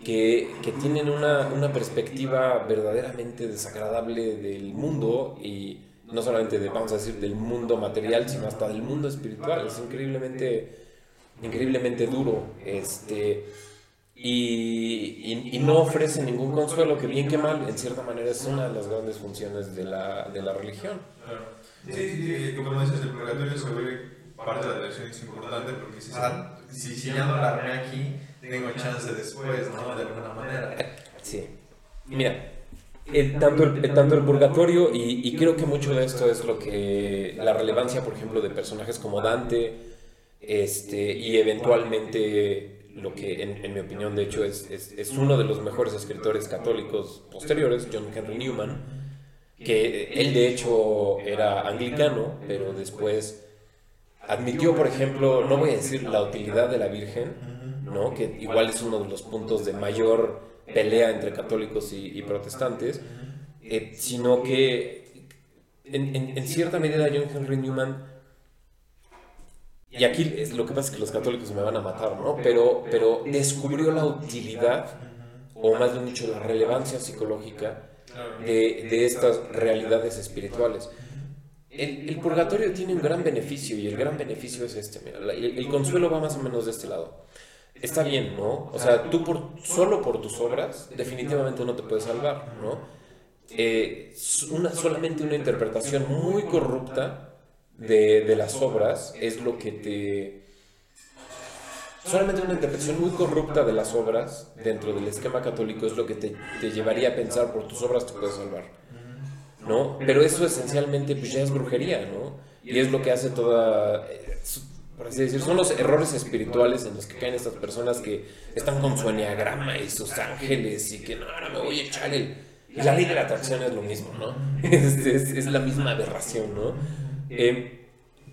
que, que tienen una, una, perspectiva verdaderamente desagradable del mundo y no solamente de, vamos a decir, del mundo material, sino hasta del mundo espiritual. Es increíblemente increíblemente duro, este, y, y, no ofrece ningún consuelo, que bien que mal, en cierta manera es una de las grandes funciones de la, de la religión. Sí, sí, como dices, el purgatorio se vuelve parte de la religión, es importante porque si, ah, si, si ya no la armé aquí, tengo chance después, ¿no? De alguna manera. Sí. Mira, el, tanto, el, tanto el purgatorio, y, y, creo que mucho de esto es lo que la relevancia, por ejemplo, de personajes como Dante, este, y eventualmente lo que en, mi opinión de hecho es, es, uno de los mejores escritores católicos posteriores, John Henry Newman, que él de hecho era anglicano, pero después admitió, por ejemplo, no voy a decir la utilidad de la Virgen, ¿no? que igual es uno de los puntos de mayor pelea entre católicos y, protestantes, eh, sino que en, en, cierta medida John Henry Newman, y aquí es, lo que pasa es que los católicos me van a matar, ¿no? pero, pero descubrió la utilidad, o más bien dicho, la relevancia psicológica de, de estas realidades espirituales. El, purgatorio tiene un gran beneficio y el gran beneficio es este. Mira, el, consuelo va más o menos de este lado. Está bien, ¿no? O sea, tú por, solo por tus obras definitivamente no te puedes salvar, ¿no? Eh, una, solamente una interpretación muy corrupta de, de las obras es lo que te... Solamente una interpretación muy corrupta de las obras dentro del esquema católico es lo que te, te llevaría a pensar por tus obras te puedes salvar. ¿no? Pero eso esencialmente pues ya es brujería, ¿no? Y es lo que hace toda, por decir, son los errores espirituales en los que caen estas personas que están con su enneagrama y sus ángeles y que no, ahora me voy a echar el... Y la ley de la atracción es lo mismo, ¿no? Es, es, la misma aberración, ¿no? Eh,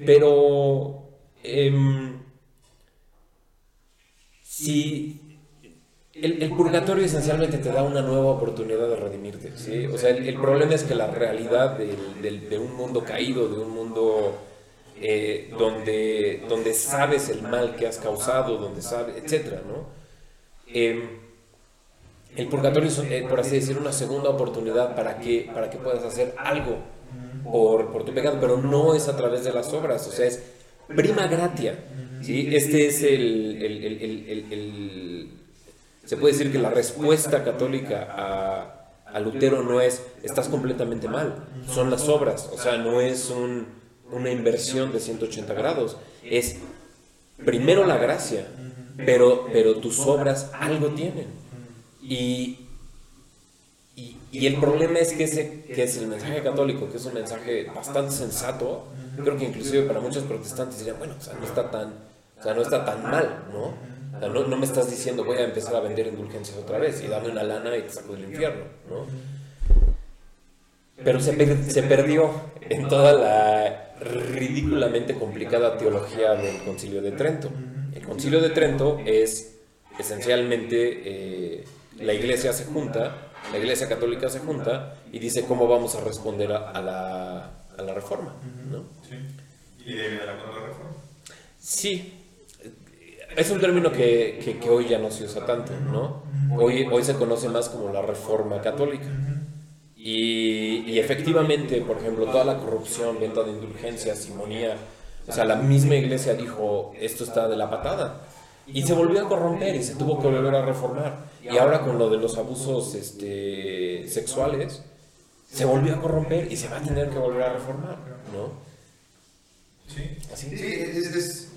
pero... Em, si el, purgatorio esencialmente te da una nueva oportunidad de redimirte, ¿sí? O sea, el, problema es que la realidad de un mundo caído, de un mundo eh, donde, donde sabes el mal que has causado, donde sabes, etcétera, ¿no? Em, el purgatorio es, eh, por así decir, una segunda oportunidad para que, para que puedas hacer algo por, tu pecado, pero no es a través de las obras, o sea, es prima gratia, ¿sí? Este es el, el se puede decir que la respuesta católica a, Lutero no es estás completamente mal, son las obras, o sea, no es una inversión de 180 grados, es primero la gracia, pero, pero tus obras algo tienen. Y, y, el problema es que, ese, que es el mensaje católico, que es un mensaje bastante sensato, creo que inclusive para muchos protestantes dirían, bueno, no está tan, o sea, no está tan mal, ¿no? no, me estás diciendo voy a empezar a vender indulgencias otra vez y dame una lana y te saco del infierno, ¿no? Pero se, se perdió en toda la ridículamente complicada teología del Concilio de Trento. El Concilio de Trento es esencialmente eh, la iglesia se junta, la iglesia católica se junta y dice cómo vamos a responder a, la, a la, reforma. ¿no? Sí. ¿Y de la contrarreforma? Sí, es un término que, que, hoy ya no se usa tanto, ¿no? Hoy, hoy se conoce más como la reforma católica. Y, y, efectivamente, por ejemplo, toda la corrupción, venta de indulgencias, simonía, o sea, la misma iglesia dijo, esto está de la patada. Y se volvió a corromper y se tuvo que volver a reformar. Y ahora con lo de los abusos este, sexuales, se volvió a corromper y se va a tener que volver a reformar, ¿no? Sí, ¿Así? sí es, es,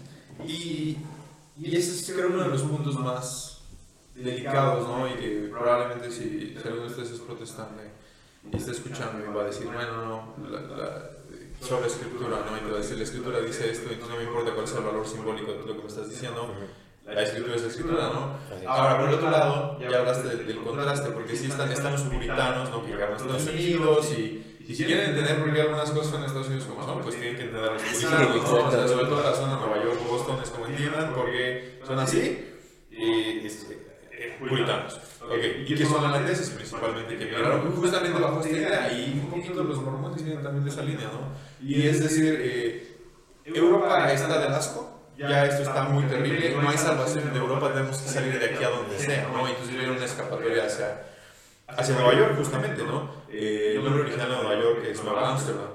y y ese es creo uno de los puntos más delicados, ¿no? Y que probablemente si, alguno de ustedes es protestante y está escuchando y va a decir, bueno, no, la, la, sobre escritura, ¿no? Y te va a decir, la escritura dice esto, entonces no me importa cuál sea el valor simbólico de lo que me estás diciendo, la escritura es la escritura, ¿no? Ahora, por el otro lado, ya hablaste del, contraste, porque sí están, están los puritanos, ¿no? Que llegaron a Estados Unidos y y si quieren entender por qué algunas cosas en Estados Unidos como son, pues tienen que entender los puritanos, ¿no? o sea, sobre todo la zona de Nueva York, Boston, es como entiendan porque son así y este, eh, puritanos. Okay. ¿Y qué son holandeses principalmente? Que migraron justamente bajo esta idea y un poquito los mormones vienen también de esa línea, ¿no? Y es decir, eh, Europa está de asco, ya esto está muy terrible, no hay salvación en Europa, tenemos que salir de aquí a donde sea, ¿no? Entonces vieron una escapatoria hacia hacia Nueva York justamente, ¿no? Eh, el nombre original de Nueva York es Nueva Amsterdam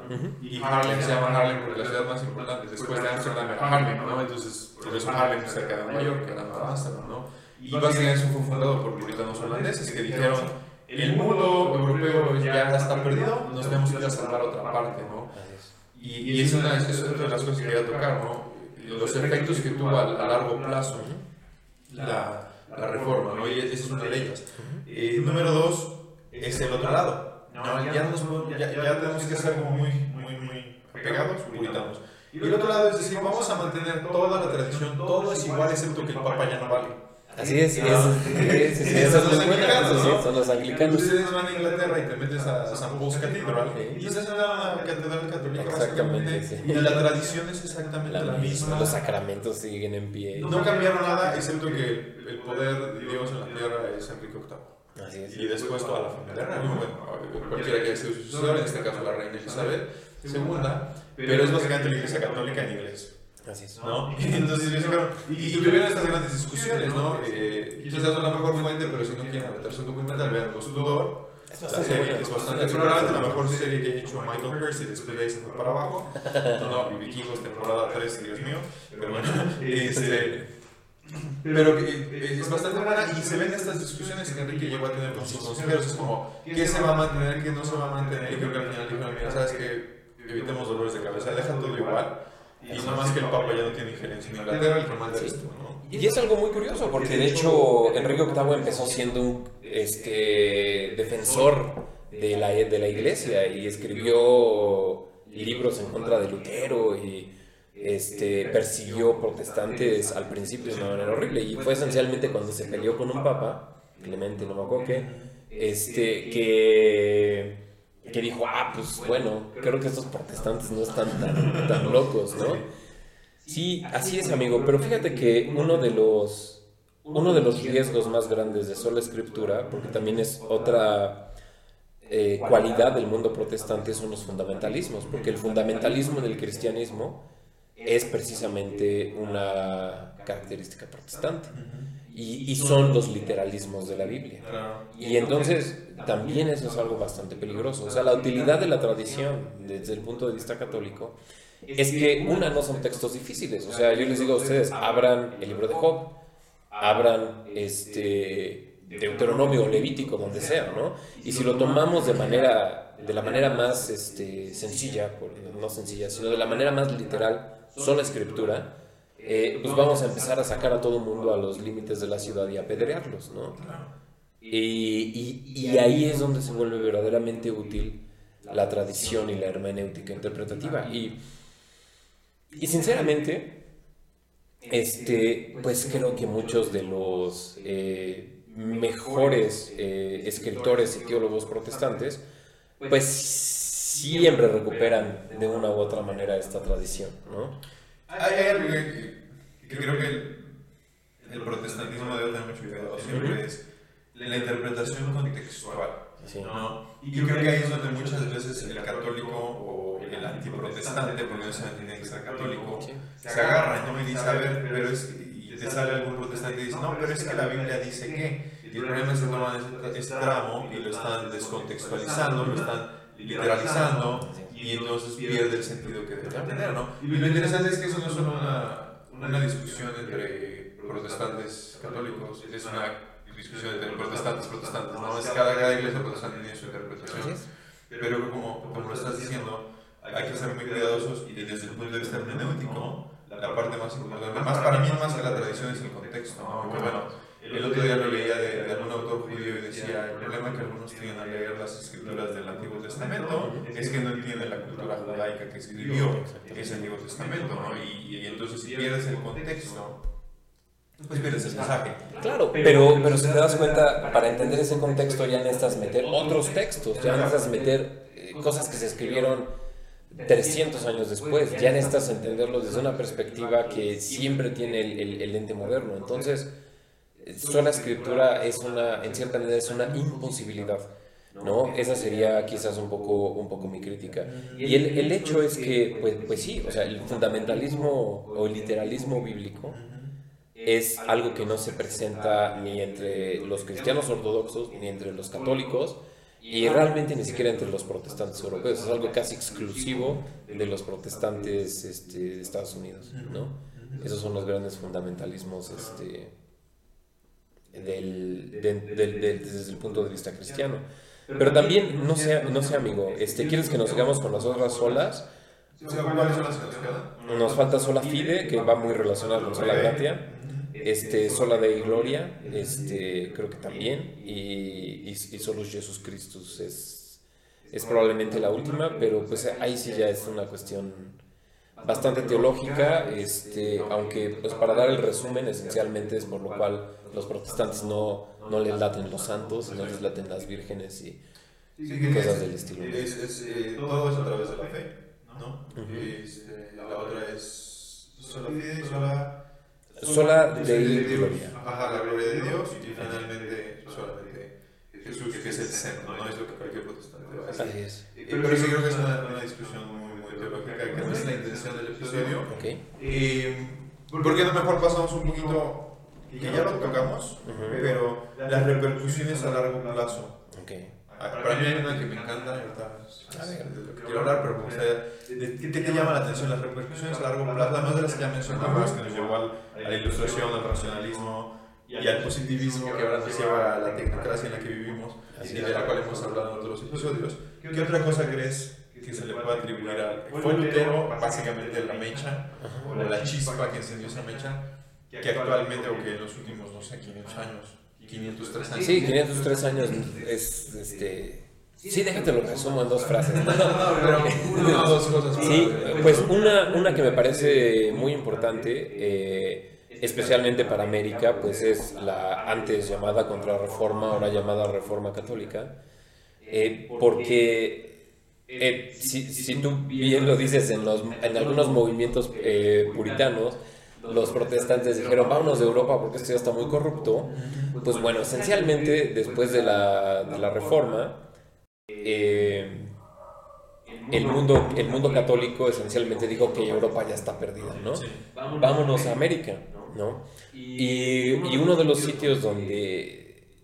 y Harlem se llama Harlem porque es la ciudad más importante después de Amsterdam era Harlem, ¿no? Entonces, por eso Harlem cerca de Nueva York, que era Nueva Amsterdam, ¿no? Y básicamente eso fue fundado por puritanos holandeses que dijeron, el mundo europeo ya está perdido, nos tenemos que ir a salvar otra parte, ¿no? Y, y es, una, es otra de las cosas que quería tocar, ¿no? Los efectos que tuvo a, a largo plazo la la reforma, ¿no? Y esa es una de ellas. Eh, número dos es el otro lado. ¿no? Ya, ya, tenemos que ser como muy, muy, muy pegados, puritanos. Y el otro lado es decir, vamos a mantener toda la tradición, todo es igual excepto que el Papa ya no vale. Así es, No. es, sí, sí, sí, Esos eso son es los anglicanos, eso sí, ¿no? son los anglicanos. Ustedes van a Inglaterra y te metes a San Paul's Cathedral Sí. y estás en una catedral católica Exactamente, sí. y la tradición es exactamente la, La misma, misma. los sacramentos siguen en pie. No cambiaron nada excepto que el poder de Dios en la tierra es Enrique VIII. Así es. Y después toda la familia real, ¿no? bueno, cualquiera que haya sido su sucesor, en este caso la reina Elizabeth II, pero es básicamente la iglesia católica en inglés. Así es. ¿no? Y entonces y, y tuvieron estas grandes discusiones, ¿no? Eh, quizás no la mejor fuente, pero si no quieren meterse un documental, vean Los Tudor. Es La bastante serie bueno. es bastante, seguramente la mejor serie que ha hecho Michael Hurst y después de ahí se fue para abajo. No, y Vikingos temporada 3, Dios mío. Pero bueno, este, pero que, es bastante buena y se ven estas discusiones que Enrique llegó a tener con sus consejeros. Es como, ¿qué se va a mantener, qué no se va a mantener? Y creo que al final dijeron, mira, ¿sabes qué? Evitemos dolores de cabeza, deja todo igual. Y no más que el Papa ya no tiene injerencia en Inglaterra, el Sí. esto, ¿no? Y es algo muy curioso, porque de hecho Enrique VIII empezó siendo un este, defensor de la, de la iglesia y escribió libros en contra de Lutero y este, persiguió protestantes al principio de una manera horrible. Y fue esencialmente cuando se peleó con un papa, Clemente, no me acuerdo qué, este, que, que dijo, ah, pues bueno, creo que estos protestantes no están tan, tan locos, ¿no? Sí, así es, amigo, pero fíjate que uno de los, uno de los riesgos más grandes de sola escritura, porque también es otra eh, cualidad del mundo protestante, son los fundamentalismos, porque el fundamentalismo del cristianismo es precisamente una característica protestante, y, y son los literalismos de la Biblia. Y entonces también eso es algo bastante peligroso. O sea, la utilidad de la tradición desde el punto de vista católico es que una no son textos difíciles. O sea, yo les digo a ustedes, abran el libro de Job, abran este Deuteronomio o Levítico, donde sea, ¿no? Y si lo tomamos de manera de la manera más este, sencilla, no sencilla, sino de la manera más literal, sola escritura, eh, pues vamos a empezar a sacar a todo el mundo a los límites de la ciudad y apedrearlos, ¿no? Y, y- y ahí es donde se vuelve verdaderamente útil la tradición y la hermenéutica interpretativa. Y, y sinceramente, este, pues creo que muchos de los eh, mejores eh, escritores y teólogos protestantes, pues siempre recuperan de una u otra manera esta tradición, ¿no? Hay, hay algo que, que creo que el, el protestantismo debe tener mucho cuidado siempre es la interpretación contextual. Sí. ¿no? Y yo creo que ahí es donde muchas veces el católico o el antiprotestante, porque no se tiene que ser católico, Sí. se agarra ¿no? y dice, a ver, pero es, y te sale algún protestante y dice, no, pero es que la Biblia dice que, y el problema es que toman este, este tramo y lo están descontextualizando, lo están literalizando, y entonces pierde el sentido que debe tener, ¿no? Y lo interesante es que eso no es solo una, una discusión entre protestantes católicos, es una discusión entre protestantes protestantes, ¿no? Es cada, cada iglesia protestante tiene su interpretación. Pero como, como lo estás diciendo, hay que ser muy cuidadosos y desde el punto de vista hermenéutico, la parte más importante, más para mí más que la tradición es el contexto, ¿no? Porque bueno, el otro día lo leía de, de algún autor judío y decía, el problema que algunos tienen al leer las escrituras del Antiguo Testamento es que no entienden la cultura judaica que escribió ese Antiguo Testamento, ¿no? Y, y entonces si pierdes el contexto, pues pierdes el mensaje. Claro, pero, pero si te das cuenta, para entender ese contexto ya necesitas meter otros textos, ya necesitas meter eh, cosas que se escribieron 300 años después, ya necesitas entenderlos desde una perspectiva que siempre tiene el, el- el ente moderno. Entonces, sola escritura es una, en cierta medida, es una imposibilidad. ¿no? Esa sería quizás un poco, un poco mi crítica. Y el, el hecho es que, pues, pues sí, o sea, el fundamentalismo o el literalismo bíblico es algo que no se presenta ni entre los cristianos ortodoxos ni entre los católicos y realmente ni siquiera entre los protestantes europeos. Es algo casi exclusivo de los protestantes este, de Estados Unidos, ¿no? Esos son los grandes fundamentalismos este, del, del- del- del- desde el punto de vista cristiano. Pero también, no sé, no sé amigo, este, ¿quieres que nos sigamos con las otras solas? O sea, ¿Cuáles son las que nos falta sola fide, que va muy relacionada con sola gratia. Este, sola de gloria, este, creo que también. Y, y, y Jesús Cristo es, es probablemente la última, pero pues ahí sí ya es una cuestión bastante teológica, este, aunque pues para dar el resumen esencialmente es por lo cual los protestantes no, no les laten los santos, no les laten las vírgenes y cosas del estilo. Es, eh, todo es a través de la fe, ¿no? Este, la otra es sola fide, sola... Sola de gloria. Ajá, la gloria de Dios y finalmente solamente Jesús, que es el centro, no es lo que cualquier protestante va a decir. Así es. Pero sí creo que es una, una discusión muy, muy teológica, que no es la intención del episodio. Okay. Eh, ¿Por qué no mejor pasamos un poquito, que ya lo tocamos, pero las repercusiones a largo plazo? Okay. Para mí hay una que me encanta, lo que quiero hablar, pero me gustaría, ¿qué te llama la atención? Las repercusiones a largo plazo, además de las que ya mencionabas, que nos llevó a la ilustración, al racionalismo y al positivismo que ahora nos lleva a la tecnocracia en la que vivimos y de la cual hemos hablado en otros episodios. ¿Qué otra cosa crees que se le puede atribuir al... Fue Lutero, básicamente la mecha, o la chispa que encendió esa mecha, que actualmente, o que en los últimos, no sé, 500 años, 503 años. Sí, 503 años es este. Sí, déjate lo resumo en dos frases. No, no, pero una o dos cosas. Sí, pues una, una que me parece muy importante, eh, especialmente para América, pues es la antes llamada contrarreforma, ahora llamada reforma católica, eh, porque eh, si, si, tú bien lo dices en, los, en algunos movimientos puritanos, los protestantes dijeron, vámonos de Europa porque esto ya está muy corrupto. Pues bueno, esencialmente después de la, reforma, eh, el, mundo, el mundo católico esencialmente dijo que Europa ya está perdida, ¿no? Vámonos a América, ¿no? Y, y uno de los sitios donde...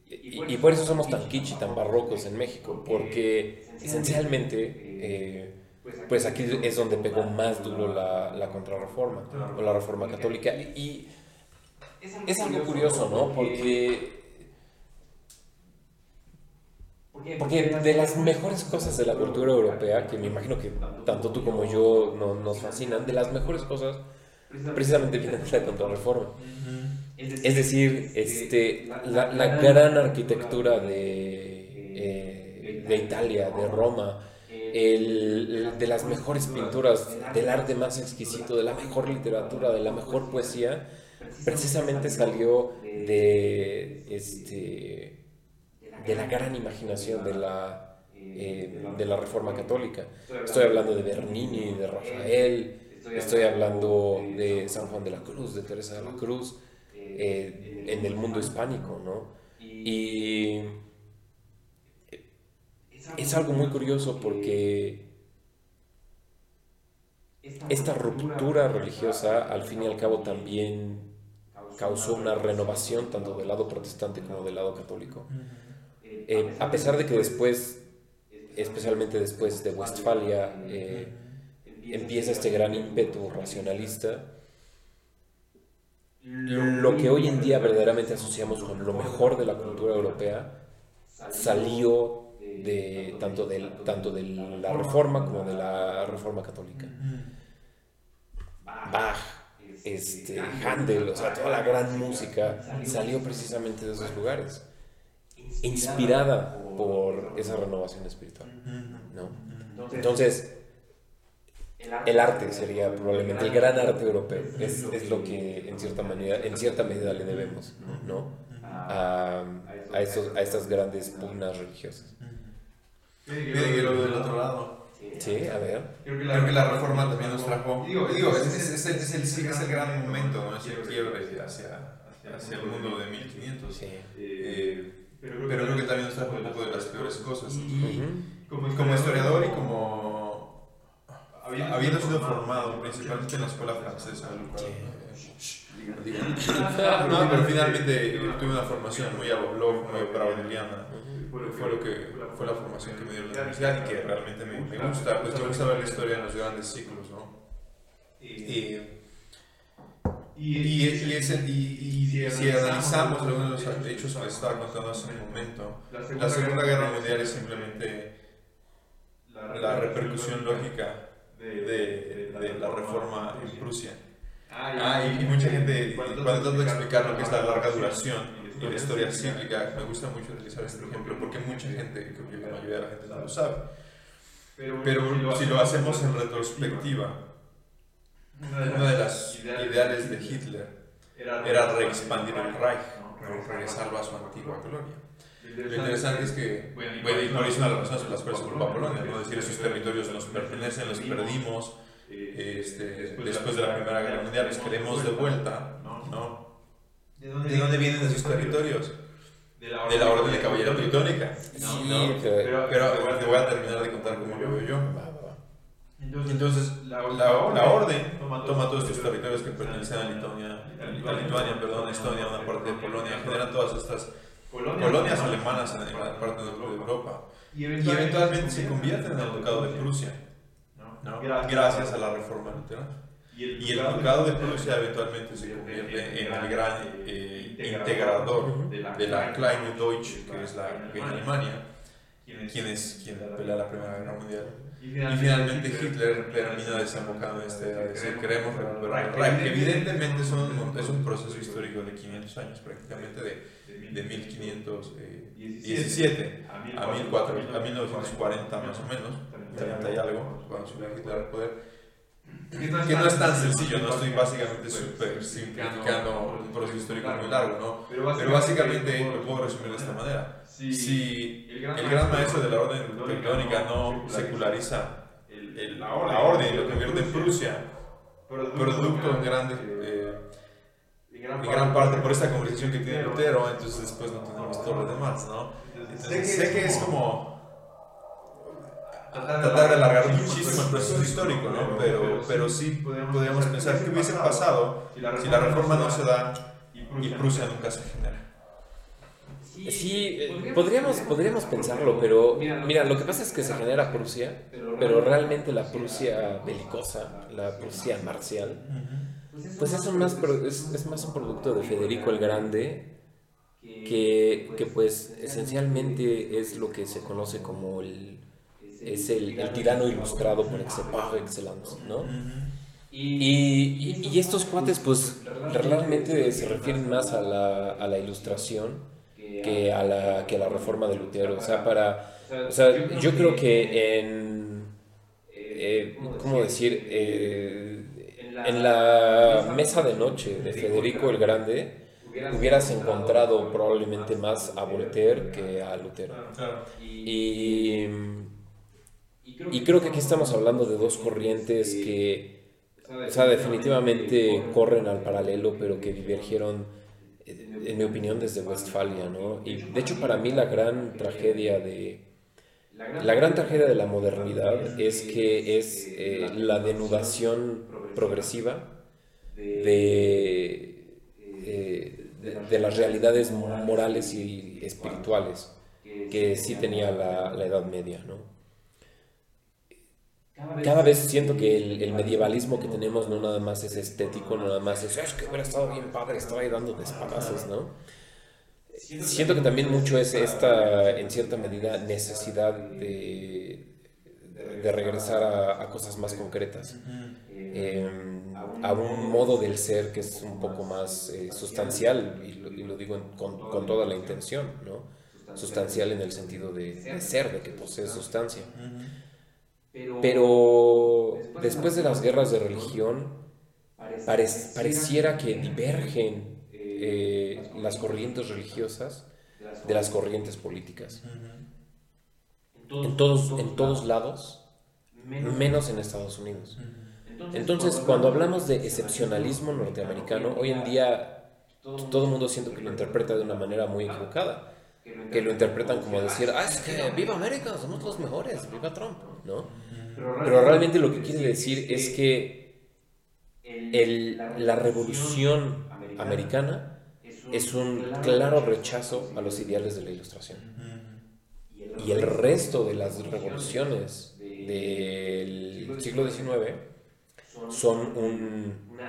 Y, por eso somos tan kitsch y tan barrocos en México, porque esencialmente... Eh, pues aquí es donde pegó más duro la, la contrarreforma o la reforma católica. Y es algo curioso, ¿no? Porque, porque de las mejores cosas de la cultura europea, que me imagino que tanto tú como yo nos fascinan, de las mejores cosas precisamente vienen de la contrarreforma. Es decir, este, la, la gran arquitectura de, eh, de Italia, de Roma, el, de las mejores pinturas, del arte más exquisito, de la mejor literatura, de la mejor poesía, precisamente salió de, este, de la gran imaginación de la, eh, de la Reforma Católica. Estoy hablando de Bernini, de Rafael, estoy hablando de San Juan de la Cruz, de Teresa de la Cruz, eh, en el mundo hispánico, ¿no? Y es algo muy curioso porque esta ruptura religiosa al fin y al cabo también causó una renovación tanto del lado protestante como del lado católico. Eh, a pesar de que después, especialmente después de Westfalia, eh, empieza este gran ímpetu racionalista, lo que hoy en día verdaderamente asociamos con lo mejor de la cultura europea salió de, tanto, del, tanto de la reforma como de la reforma católica. Bach, este, Handel, o sea, toda la gran música salió precisamente de esos lugares, inspirada por esa renovación espiritual. ¿no? Entonces, el arte sería probablemente el gran arte europeo, es, es lo que en cierta, manera, en cierta medida le debemos ¿no? a, a, estos, a estas grandes pugnas religiosas. Pero del otro lado. Sí, a ver. Creo que la, la reforma también nos trajo. Digo, digo es, es, es, el, es el gran momento, ¿no? Es el quiebre hacia, hacia el mundo de 1500. Sí. Eh, pero, pero creo que también nos trajo un poco de las peores cosas. Y como, como historiador y como. Habiendo sido formado principalmente en la escuela francesa, no, pero finalmente tuve una formación muy a lo blog, muy braudeliana fue lo que fue la formación que me dio la universidad y que realmente me, me gusta, pues me gusta ver la historia en los grandes ciclos, ¿no? Y, y, y, y, y, si analizamos algunos de los hechos que estaba contando hace un momento, la Segunda Guerra Mundial es simplemente la repercusión lógica de, de la reforma en Prusia. Ah, y, mucha gente, cuando trato de explicar lo que es la larga duración, y la historia cíclica, me gusta mucho utilizar este ejemplo porque mucha gente, creo que la mayoría de la gente no lo sabe. Pero, si, lo hacemos en retrospectiva, una de las ideales de Hitler era reexpandir el Reich, regresarlo a su antigua gloria. Lo interesante es que, bueno, y por eso una de las razones por las cuales se culpa a Polonia, ¿no? decir, esos territorios nos pertenecen, los perdimos este, después de la Primera Guerra Mundial, los queremos de vuelta, ¿no? ¿De dónde vienen esos territorios? De la Orden de Caballería Teutónica. Sí, pero, pero te voy a terminar de contar cómo lo veo yo. Entonces, la, la, orden toma, todos estos territorios. que pertenecen a Lituania, a Lituania, perdón, Estonia, una parte de Polonia, generan todas estas colonias alemanas en la parte de Europa. Y eventualmente se convierten en el ducado de Prusia, ¿no? gracias a la reforma luterana. Y el ducado de Prusia eventualmente se convierte en el gran eh, integrador de la Kleine Deutsch, que es la Alemania, quien es quien pelea la Primera Guerra Mundial. Y finalmente Hitler termina desembocando en esta idea de decir queremos recuperar el Reich, que evidentemente son, es un proceso histórico de 500 años, prácticamente de, de 1517 a, 1940 más o menos, 30 y algo, cuando sube Hitler al poder. Que no es tan sencillo, no estoy básicamente súper simplificando un proceso histórico muy largo, ¿no? Pero básicamente lo puedo resumir de esta manera. Si el gran, maestro de la orden tectónica no seculariza la orden y lo convierte en Prusia, producto en grande, eh, en gran parte por esta conversación que tiene Lutero, entonces después no tenemos todo lo demás, ¿no? Entonces sé que es como tratar de alargar muchísimo el proceso histórico, ¿no? Pero, pero sí podríamos pensar que hubiese pasado si la reforma no se da y Prusia nunca se genera. Sí, podríamos, podríamos pensarlo, pero mira, lo que pasa es que se genera Prusia, pero realmente la Prusia belicosa, la Prusia marcial, pues es, más, es, es más un producto de Federico el Grande, que, que, pues esencialmente es lo que se conoce como el, es el, el tirano ilustrado por excelencia, ¿no? Y, y, y, estos cuates pues realmente se refieren más a la, a la ilustración que a la, que la reforma de Lutero. O sea, para, o sea, yo creo que en, eh, ¿cómo decir? Eh, en la mesa de noche de Federico el Grande hubieras encontrado probablemente más a Voltaire que a Lutero. Y, y creo que aquí estamos hablando de dos corrientes que, o sea, definitivamente corren al paralelo, pero que divergieron en mi opinión, desde Westfalia, ¿no? Y de hecho para mí la gran tragedia de... La gran tragedia de la modernidad es que es eh, la denudación progresiva de, eh, de, las realidades morales y espirituales que sí tenía la, la Edad Media, ¿no? Cada vez siento que el, medievalismo que tenemos no nada más es estético, no nada más es, es que hubiera estado bien padre, estaba ahí dando despadazos, ¿no? Siento que también mucho es esta, en cierta medida, necesidad de, de regresar a, cosas más concretas, em, a un modo del ser que es un poco más eh, sustancial, y lo, digo con, con, toda la intención, ¿no? Sustancial en el sentido de, de ser, de que posee sustancia. Pero después de las guerras de religión, pareciera que divergen eh, las corrientes religiosas de las corrientes políticas. En todos, en todos lados, menos en Estados Unidos. Entonces, cuando hablamos de excepcionalismo norteamericano, hoy en día todo el mundo siento que lo interpreta de una manera muy equivocada que lo interpretan como decir, ah, es que viva América, somos los mejores, viva Trump, ¿no? Pero realmente lo que quiere decir es que el, la revolución americana es un claro rechazo a los ideales de la ilustración. Y el resto de las revoluciones del siglo XIX son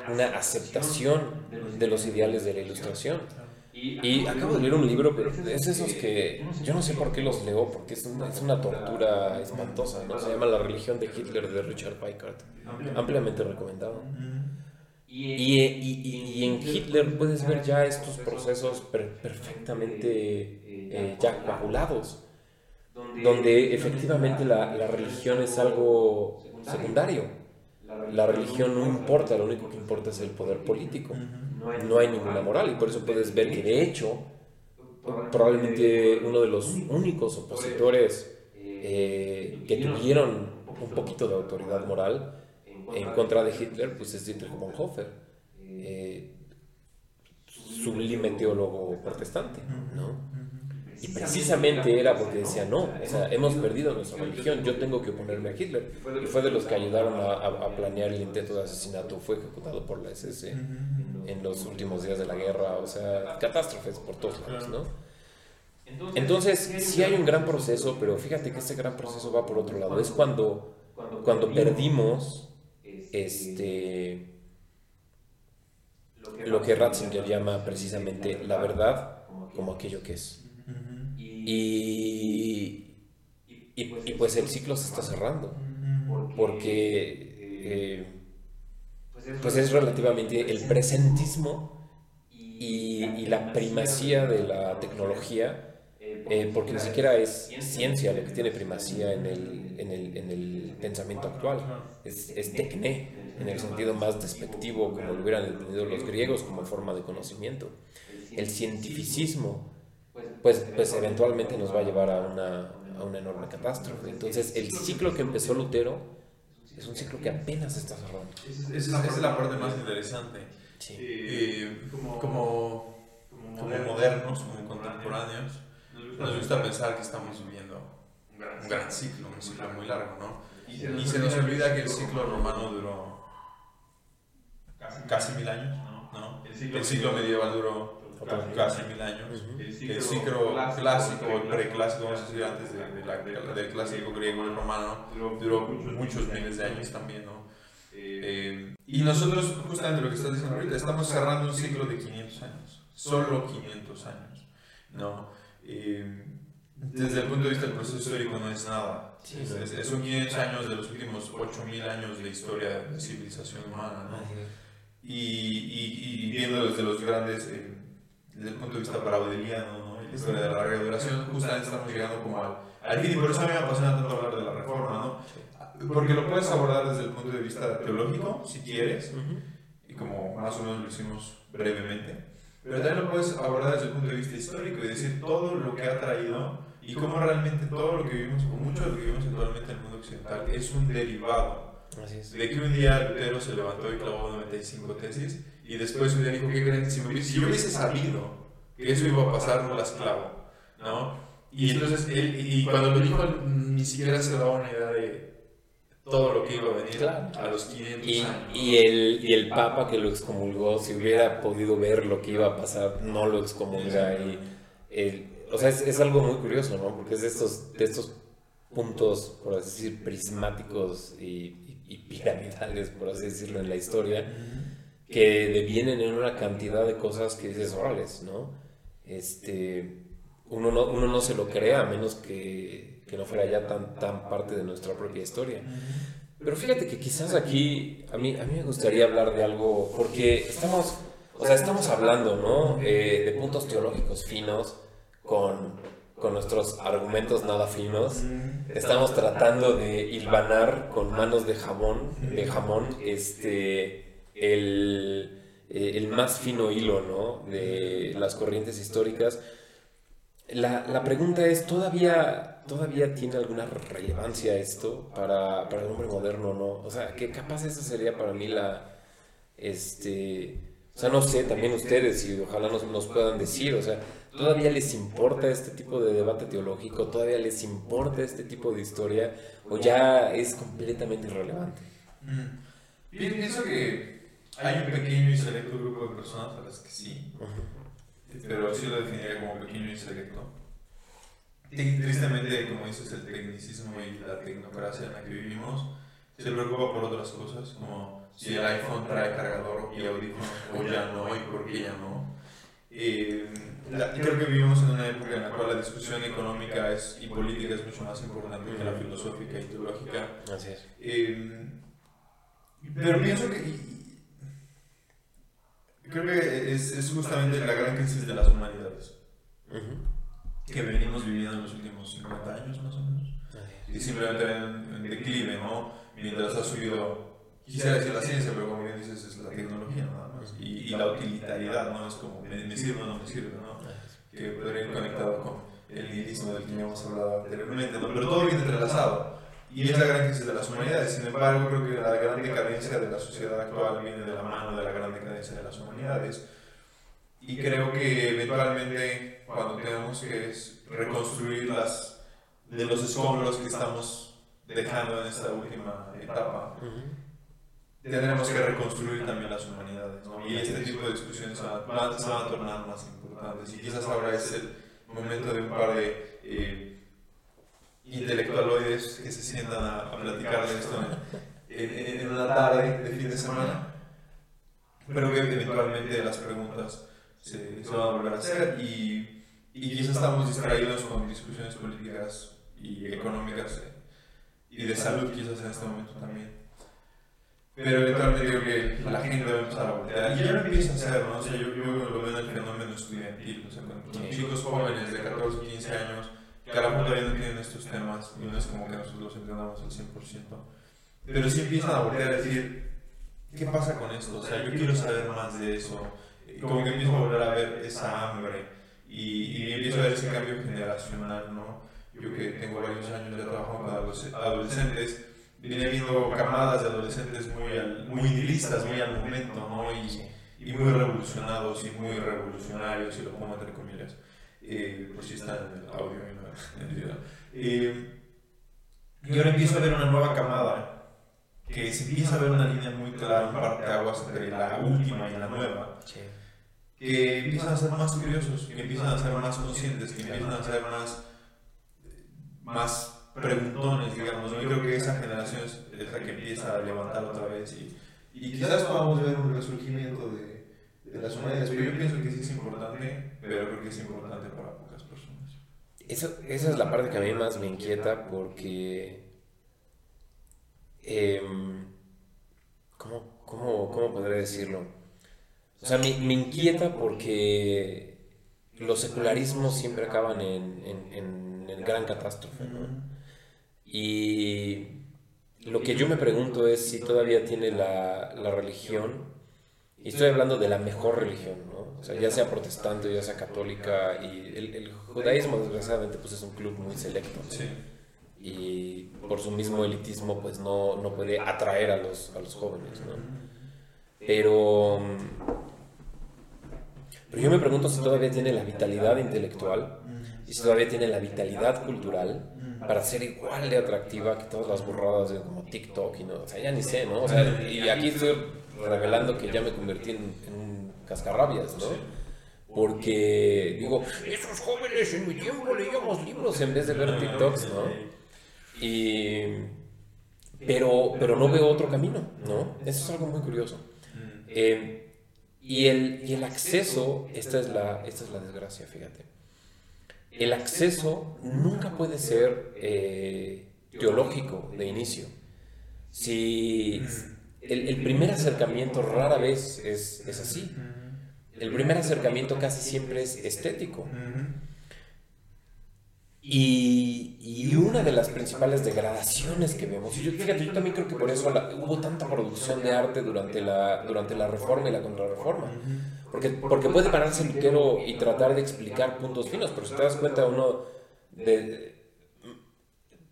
una aceptación de los ideales de la ilustración. Y acabo de leer un libro, pero es esos que yo no sé por qué los leo, porque es una, es una tortura espantosa, ¿no? Se llama La religión de Hitler de Richard Weikart, ampliamente recomendado. Y, y, y, en Hitler puedes ver ya estos procesos perfectamente eh, ya coagulados, donde efectivamente la, la religión es algo secundario la religión no importa, lo único que importa es el poder político. No hay ninguna moral y por eso puedes ver que de hecho probablemente uno de los únicos opositores eh, que tuvieron un poquito de autoridad moral en contra de Hitler, pues es Dietrich Bonhoeffer, eh, sublime teólogo protestante, ¿no? Y precisamente era porque decía, no, o sea, hemos perdido nuestra religión, yo tengo que oponerme a Hitler. Y fue de los que ayudaron a, planear el intento de asesinato, fue ejecutado por la SS en los últimos días de la guerra, o sea, catástrofes por todos lados, ¿no? Entonces, sí hay un gran proceso, pero fíjate que ese gran proceso va por otro lado. Es cuando, cuando perdimos este, lo que Ratzinger llama precisamente la verdad como aquello que es. Y, y, pues el ciclo se está cerrando, porque eh, pues es relativamente el presentismo y, y la primacía de la tecnología eh, porque ni siquiera es ciencia lo que tiene primacía en el, en el, en el pensamiento actual, es, es tecné, en el sentido más despectivo, como lo hubieran entendido los griegos como forma de conocimiento. El cientificismo, pues, pues eventualmente nos va a llevar a una, a una enorme catástrofe. Entonces, el ciclo que empezó Lutero es un ciclo que apenas está cerrando. Esa es, la parte más interesante. Eh, como, como, como modernos, como contemporáneos, nos gusta pensar que estamos viviendo un gran ciclo, un ciclo muy largo, ¿no? Y se nos olvida que el ciclo romano duró casi mil años, ¿no? El ciclo medieval duró casi mil años. El ciclo clásico, el preclásico, vamos a decir antes de, del clásico griego y romano, duró muchos miles de años también, ¿no? Eh, y nosotros, justamente lo que estás diciendo ahorita, estamos cerrando un ciclo de 500 años, solo 500 años, ¿no? desde el punto de vista del proceso histórico no es nada. es, son 500 años de los últimos 8.000 años de la historia de civilización humana. ¿no? Y, y, y, viendo desde los grandes, eh, desde el punto de vista paraudeliano, ¿no? la historia de la larga duración, justamente estamos llegando como al, al fin. Y por eso a mí me apasiona tanto hablar de la reforma, ¿no? Porque lo puedes abordar desde el punto de vista teológico, si quieres, y como más o menos lo hicimos brevemente pero también lo puedes abordar desde el punto de vista histórico y decir todo lo que ha traído y cómo realmente todo lo que vivimos, o mucho de lo que vivimos actualmente en el mundo occidental, es un derivado de que un día Lutero se levantó y clavó 95 tesis y después un día dijo, ¿qué creen? Si, si yo hubiese sabido que eso iba a pasar, no las clavo, ¿no? Y entonces él, y cuando lo dijo, ni siquiera se daba una idea de todo lo que iba a venir a los 500 y, años. Y el, y el Papa que lo excomulgó, si hubiera podido ver lo que iba a pasar, no lo excomulga. Y el, o sea, es, es, algo muy curioso, ¿no? Porque es de estos, de estos puntos, por así decir, prismáticos y, y, piramidales, por así decirlo, en la historia, que devienen en una cantidad de cosas que dices, orales, ¿no? Este, uno no, uno no se lo crea a menos que que no fuera ya tan, tan parte de nuestra propia historia. Pero fíjate que quizás aquí a mí, a mí me gustaría hablar de algo, porque estamos, o sea, estamos hablando, ¿no? Eh, de puntos teológicos finos con, con nuestros argumentos nada finos. Estamos tratando de hilvanar con manos de jamón, de jamón, este, el, eh, el más fino hilo, ¿no? De las corrientes históricas. La, la pregunta es, ¿todavía todavía tiene alguna relevancia esto para, para, el hombre moderno, ¿no? O sea, que capaz esa sería para mí la, este, o sea, no sé, también ustedes, y ojalá nos, nos puedan decir, o sea, ¿todavía les importa este tipo de debate teológico? ¿Todavía les importa este tipo de historia? ¿O ya es completamente irrelevante? Mm. Pienso que hay un pequeño y selecto grupo de personas a las que sí, pero sí lo definiría como pequeño y selecto tristemente, como dices, el tecnicismo y la tecnocracia en la que vivimos se preocupa por otras cosas, como si el iPhone trae cargador y audífonos o ya no, y por qué ya no. Eh, creo que vivimos en una época en la cual la discusión económica es, y política es mucho más importante que la filosófica y teológica. Así es. Eh, pero pienso que. Creo que es, es, justamente la gran crisis de las humanidades que venimos viviendo en los últimos 50 años más o menos. Y simplemente en, en declive, ¿no? Mientras ha subido quisiera decir la ciencia, pero como bien dices, es la tecnología nada más. Y, y la utilitariedad, ¿no? Es como, me, me sirve o no me sirve, ¿no? Que podría ir conectado con el nihilismo del que ya hemos hablado anteriormente, ¿no? Pero todo viene entrelazado. Y es la gran crisis de las humanidades. Sin embargo, creo que la gran decadencia de la sociedad actual viene de la mano de la gran decadencia de las humanidades. Y creo que eventualmente, cuando tenemos que reconstruir las, de los escombros que estamos dejando en esta última etapa, tendremos que reconstruir también las humanidades. ¿no? Y este tipo de discusiones se van, van, a tornar más importantes. Y quizás ahora es el momento de un par de eh, intelectualoides que se sientan a, platicar de esto en, en, una tarde de fin de semana. Pero que eventualmente las preguntas se, se van a volver a hacer y, y quizás estamos distraídos con discusiones políticas y económicas y de salud quizás en este momento también. Pero eventualmente creo que la gente va a empezar a voltear. Y ya lo empieza a hacer, ¿no? O sea, yo, yo lo veo en el fenómeno estudiantil. O sea, con, chicos jóvenes de 14, 15 años que a todavía no tienen estos temas y no es como que nosotros los entendamos al 100%. Pero sí empiezan a voltear a decir, ¿qué pasa con esto? O sea, yo quiero saber más de eso. Como que empiezo a volver a ver esa hambre y, y empiezo a ver ese cambio generacional, ¿no? Yo que tengo varios años ya trabajando con adolescentes vine viendo camadas de adolescentes muy, muy idealistas, muy al momento, ¿no? Y, y, muy revolucionados y muy revolucionarios, y lo pongo entre comillas, eh, por si está en el audio y. Eh, y ahora empiezo a ver una nueva camada que se empieza a ver una línea muy clara, un aguas entre la última y la nueva, que empiezan a ser más curiosos, que empiezan a ser más conscientes, que empiezan a ser más, más preguntones, digamos. Yo creo que esa generación es, la que empieza a levantar otra vez y, y quizás podamos ver un resurgimiento de, de las humanidades. Pero yo pienso que sí es importante, pero creo que es importante para. Eso, esa es la parte que a mí más me inquieta porque... Eh, ¿cómo, cómo, ¿Cómo podré decirlo? O sea, me, me inquieta porque los secularismos siempre acaban en, en, gran catástrofe, ¿no? Y lo que yo me pregunto es si todavía tiene la, la religión, y estoy hablando de la mejor religión, ¿no? O sea, ya sea protestante, ya sea católica, y el, el judaísmo desgraciadamente pues es un club muy selecto. Sí. Y por su mismo elitismo pues no, no puede atraer a los, a los jóvenes, ¿no? Pero, pero yo me pregunto si todavía tiene la vitalidad intelectual y si todavía tiene la vitalidad cultural para ser igual de atractiva que todas las burradas de como TikTok y no, o sea, ya ni sé, ¿no? O sea, y aquí estoy revelando que ya me convertí en, un cascarrabias, ¿no? Porque digo, esos jóvenes en mi tiempo leíamos libros en vez de ver TikToks, ¿no? Y pero, pero no veo otro camino, ¿no? Eso es algo muy curioso. Eh, y, el, y el acceso, esta es la, esta es la desgracia, fíjate el acceso nunca puede ser eh, teológico de inicio. Si el, primer acercamiento rara vez es, es, así. El primer acercamiento casi siempre es estético. Y, y, una de las principales degradaciones que vemos, y yo, fíjate, yo también creo que por eso hubo tanta producción de arte durante la, durante la reforma y la contrarreforma. Porque, porque puede pararse Lutero y tratar de explicar puntos finos, pero si te das cuenta uno de...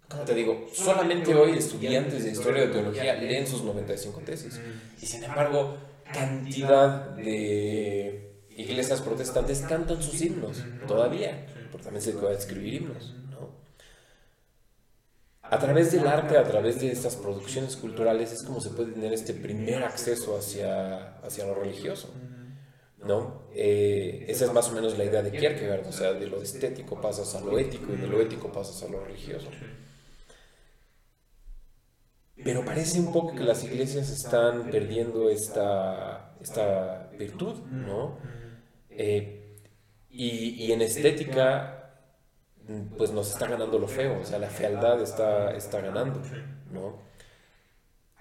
¿Cómo te digo? Solamente hoy estudiantes de historia de teología leen sus 95 tesis. Y sin embargo, cantidad de iglesias protestantes cantan sus himnos todavía, porque también se puede escribir himnos. ¿no? A través del arte, a través de estas producciones culturales, es como se puede tener este primer acceso hacia, hacia lo religioso. ¿no? Eh, esa es más o menos la idea de Kierkegaard, o sea, de lo estético pasas a lo ético y de lo ético pasas a lo religioso. Pero parece un poco que las iglesias están perdiendo esta, esta virtud, ¿no? Eh, y, y, en estética, pues nos está ganando lo feo, o sea, la fealdad está, está ganando, ¿no?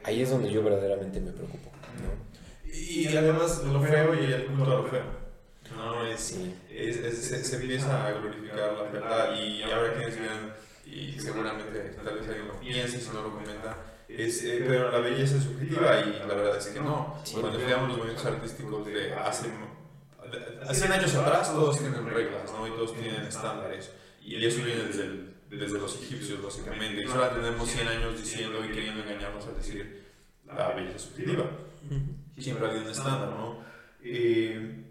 Ahí es donde yo verdaderamente me preocupo, ¿no? Y además lo feo y el culto a lo feo. ¿no? Es, es, se, empieza a glorificar la verdad y ahora quienes vean, y seguramente tal vez alguien lo piense si no lo comenta, Es, eh, pero la belleza es subjetiva y la verdad es que no. Cuando estudiamos los movimientos artísticos de hace, de 100 años atrás, todos tienen reglas, ¿no? Y todos tienen estándares. Y eso viene desde, desde los egipcios, básicamente. Y solo tenemos 100 años diciendo y queriendo engañarnos al decir la belleza subjetiva. Siempre hay un estándar, ¿no? Eh,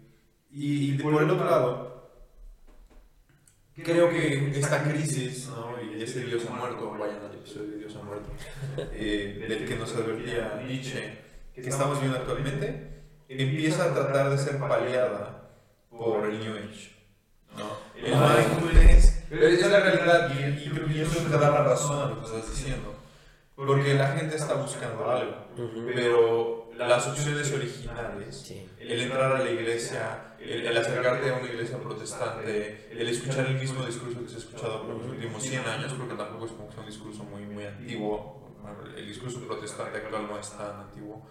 y, por el otro lado, creo que esta crisis, ¿no? y ese Dios ha muerto, vayan al Dios ha muerto, eh, del que nos advertía Nietzsche, que estamos viendo actualmente, empieza a tratar de ser paliada por el New Age. ¿no? El mindfulness, es la realidad y, y creo que eso te da la razón a lo que estás diciendo. Porque la gente está buscando algo, pero las opciones originales, el entrar a la iglesia, el, acercarte a una iglesia protestante, el escuchar el mismo discurso que se ha escuchado por los últimos 100 años, porque tampoco es como que un discurso muy, muy antiguo, el discurso protestante actual no es tan antiguo,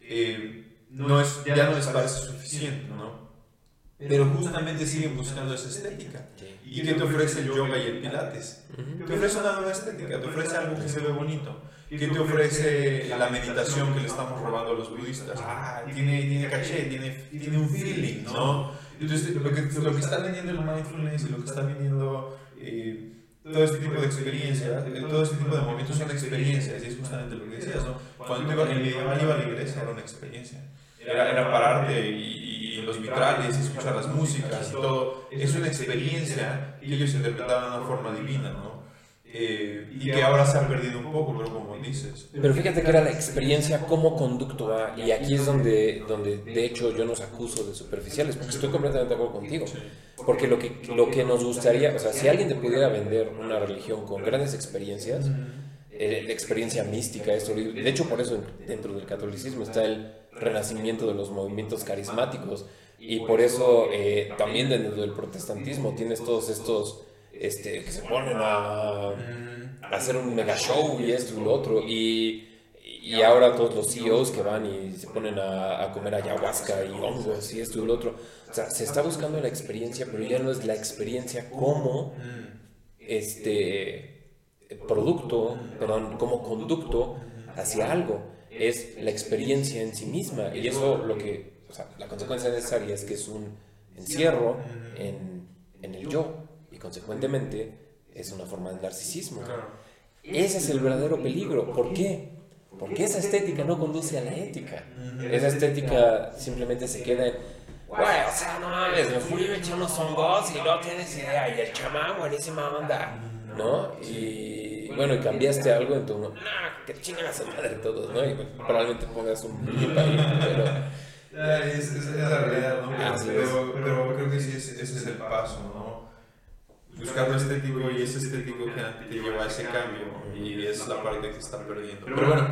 eh, no es, ya no les parece suficiente, ¿no? Pero justamente siguen buscando esa estética. ¿Y qué te ofrece el yoga y el pilates? Te ofrece una nueva estética, te ofrece algo que se ve bonito. ¿Qué te ofrece la meditación que le estamos robando a los budistas? Ah, tiene, tiene caché, tiene, tiene un feeling, ¿no? Entonces, lo que, lo que está vendiendo el mindfulness y lo que está vendiendo eh, todo este tipo de experiencias, eh, todo este tipo de movimientos son experiencias, y es justamente lo que decías, ¿no? Cuando tú ibas, el medieval iba a la iglesia era una experiencia. Era, era pararte y, y los vitrales, escuchar las músicas y todo. Es una experiencia que ellos interpretaban de una forma divina, ¿no? Eh, y que ahora se ha perdido un poco, pero como dices. Pero fíjate que era la experiencia como conducto A, y aquí es donde, donde de hecho yo nos acuso de superficiales, porque estoy completamente de acuerdo contigo. Porque lo que, lo que nos gustaría, o sea, si alguien te pudiera vender una religión con grandes experiencias, eh, la experiencia mística, esto, de hecho por eso dentro del catolicismo está el renacimiento de los movimientos carismáticos, y por eso eh, también dentro del protestantismo tienes todos estos este, que se ponen a, hacer un mega show y esto y lo otro. Y, y ahora todos los CEOs que van y se ponen a, comer ayahuasca y hongos y esto y lo otro. O sea, se está buscando la experiencia, pero ya no es la experiencia como este producto, perdón, como conducto hacia algo. Es la experiencia en sí misma. Y eso lo que, o sea, la consecuencia necesaria es que es un encierro en, en el yo consecuentemente es una forma de narcisismo. Ese es el verdadero peligro. ¿Por qué? Porque esa estética no conduce a la ética. Esa estética simplemente se queda en, güey, o sea, no mames, me fui y me eché unos hongos y no tienes idea, y el chamán, buenísima onda, ¿no? Y bueno, y cambiaste algo en tu, no, que chingan a su madre todos, ¿no? Y probablemente pongas un blip ahí, pero... Es, es, es, la realidad, ¿no? Pero, pero, creo que sí, ese es el paso, ¿no? Buscar lo estético y ese estético que te lleva a ese cambio y es la parte que está perdiendo. Pero bueno,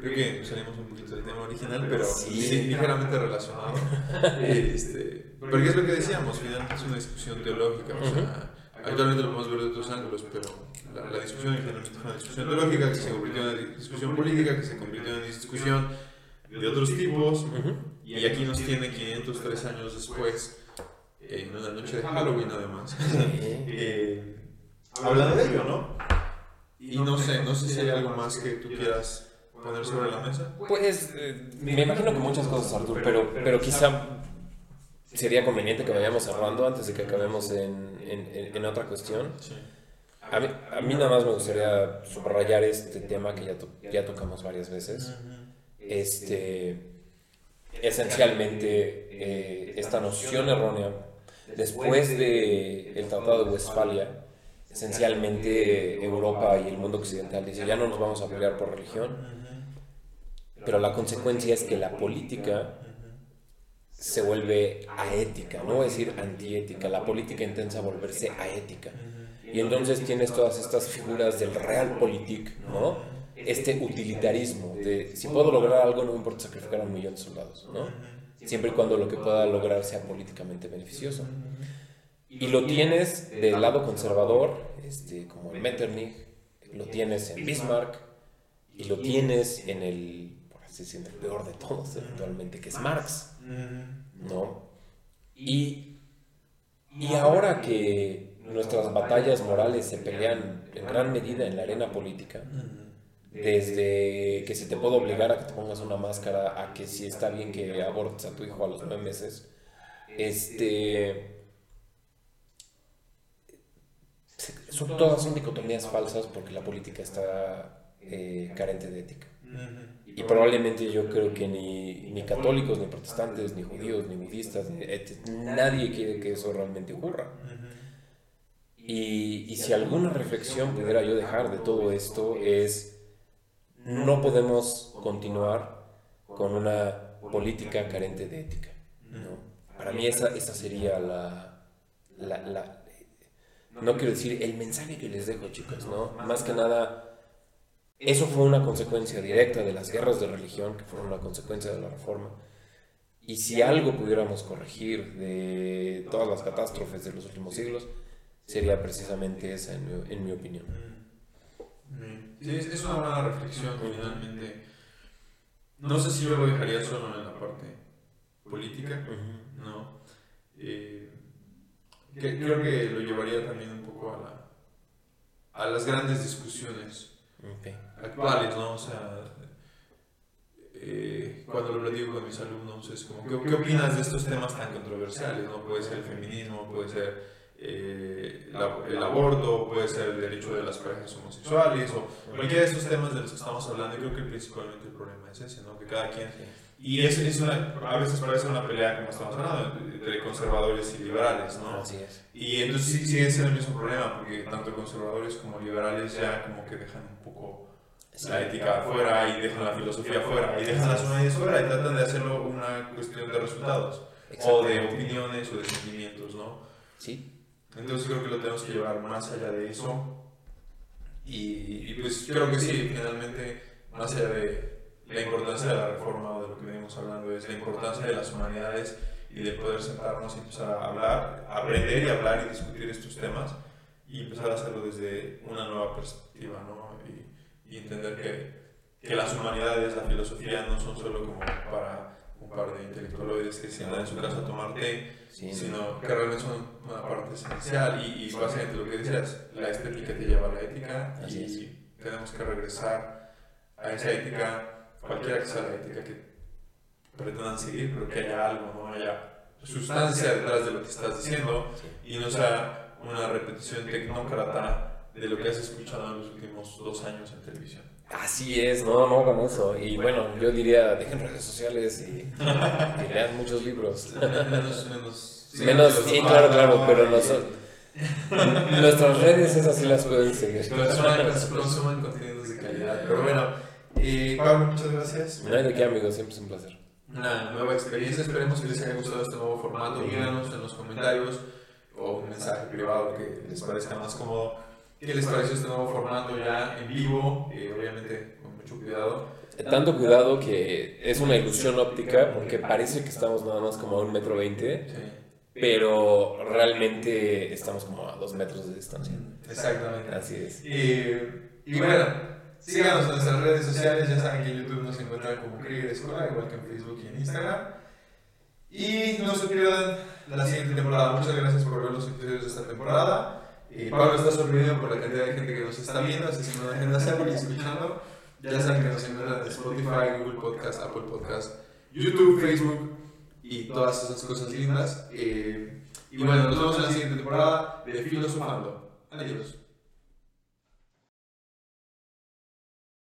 creo que salimos un poquito del tema original, pero sí, ligeramente relacionado. este, porque es lo que decíamos, finalmente es una discusión teológica, o sea, actualmente lo podemos ver de otros ángulos, pero la, la discusión finalmente es una discusión teológica que se convirtió en una discusión política, que se convirtió en una discusión de otros tipos, y aquí nos tiene 503 años después en una noche de Halloween además, eh, hablando de ello, ¿no? Y no sé, no sé si hay algo más que tú quieras poner sobre la mesa. Pues eh, me imagino que muchas cosas, Artur, pero, pero quizá sería conveniente que vayamos cerrando antes de que acabemos en, en, en otra cuestión. A mí, a mí, nada más me gustaría subrayar este tema que ya, ya tocamos varias veces. Este, esencialmente, eh, esta noción errónea Después del el Tratado de Westfalia, esencialmente Europa y el mundo occidental dice, ya no nos vamos a pelear por religión, pero la consecuencia es que la política se vuelve aética, no es decir antiética, la política intenta volverse aética. Y entonces tienes todas estas figuras del realpolitik, ¿no? Este utilitarismo de si puedo lograr algo no me importa sacrificar a un millón de soldados, ¿no? Siempre y cuando lo que pueda lograr sea políticamente beneficioso. Y lo tienes del lado conservador, este, como en Metternich, lo tienes en Bismarck, y lo tienes en el, por así decirlo, el peor de todos actualmente, que es Marx. ¿no? Y, y ahora que nuestras batallas morales se pelean en gran medida en la arena política, desde que se te puede obligar a que te pongas una máscara, a que si está bien que abortes a tu hijo a los nueve meses, este... Son, todas son dicotomías falsas porque la política está eh, carente de ética. Y probablemente yo creo que ni, ni, católicos, ni protestantes, ni judíos, ni budistas, nadie quiere que eso realmente ocurra. Y, y si alguna reflexión pudiera yo dejar de todo esto es, no podemos continuar con una política carente de ética. ¿no? Para mí esa, esa sería la, la, la, no quiero decir el mensaje que les dejo chicos, ¿no? Más que nada, eso fue una consecuencia directa de las guerras de religión, que fueron una consecuencia de la reforma. Y si algo pudiéramos corregir de todas las catástrofes de los últimos siglos, sería precisamente esa, en mi, en mi opinión. Sí, es una buena reflexión, finalmente. No sé si yo lo dejaría solo en la parte política, ¿no? Eh, que, creo que lo llevaría también un poco a, la, a las grandes discusiones actuales, ¿no? O sea, eh, cuando lo digo con mis alumnos es como, ¿qué, ¿qué, opinas de estos temas tan controversiales? ¿no? Puede ser el feminismo, puede ser eh, el aborto, puede ser el derecho de las parejas homosexuales o cualquiera de esos temas de los que estamos hablando. Creo que principalmente el problema es ese, ¿no? que cada quien... Y es, es una, a veces parece una pelea, como estamos hablando, entre conservadores y liberales, ¿no? Así es. Y entonces sí, sigue siendo el mismo problema, porque tanto conservadores como liberales ya como que dejan un poco la ética afuera y dejan la filosofía afuera y dejan las humanidades fuera y tratan de hacerlo una cuestión de resultados o de opiniones o de sentimientos, ¿no? Sí. Entonces creo que lo tenemos que llevar más allá de eso. Y, y, pues creo que sí, finalmente, más allá de la importancia de la reforma o de lo que venimos hablando, es la importancia de las humanidades y de poder sentarnos y empezar a hablar, aprender y hablar y discutir estos temas y empezar a hacerlo desde una nueva perspectiva, ¿no? Y, y entender que, que las humanidades, la filosofía no son solo como para par de intelectuales que se andan en su casa a tomar té, sino que realmente son una parte esencial y, y, básicamente lo que decías, la estética te lleva a la ética y tenemos que regresar a esa ética, cualquiera que sea la ética que pretendan seguir, pero que haya algo, no haya sustancia detrás de lo que estás diciendo y no sea una repetición tecnócrata de lo que has escuchado en los últimos dos años en televisión. Así es, no, no con eso. Y bueno, yo diría, dejen redes sociales y, y lean muchos libros. Menos, menos. Menos, sí, claro, claro, pero nosotros. Nuestras redes esas sí las pueden seguir. Consuman, consuman contenidos de calidad. Pero bueno, y Pablo, muchas gracias. No hay de qué, amigos, siempre es un placer. Una nueva experiencia, esperemos que les haya gustado este nuevo formato. Díganos en los comentarios o un mensaje privado que les parezca más cómodo ¿Qué les pareció este nuevo formato ya en vivo? Eh, obviamente con mucho cuidado. Tanto cuidado que es una ilusión óptica porque parece que estamos nada más como a un metro veinte, pero realmente estamos como a dos metros de distancia. Exactamente. Así es. Y, bueno, síganos en nuestras redes sociales, ya saben que en YouTube nos encuentran como Krieger Escolar, igual que en Facebook y en Instagram. Y no se pierdan la siguiente temporada. Muchas gracias por ver los episodios de esta temporada. Y Pablo está sorprendido por la cantidad de gente que nos está viendo, así que no dejen de hacerlo y escuchando. Ya saben que nos encuentran en Spotify, Google Podcast, Apple Podcast, YouTube, Facebook y todas esas cosas lindas. Eh, y bueno, nos vemos en la siguiente temporada de Filosofando. Adiós.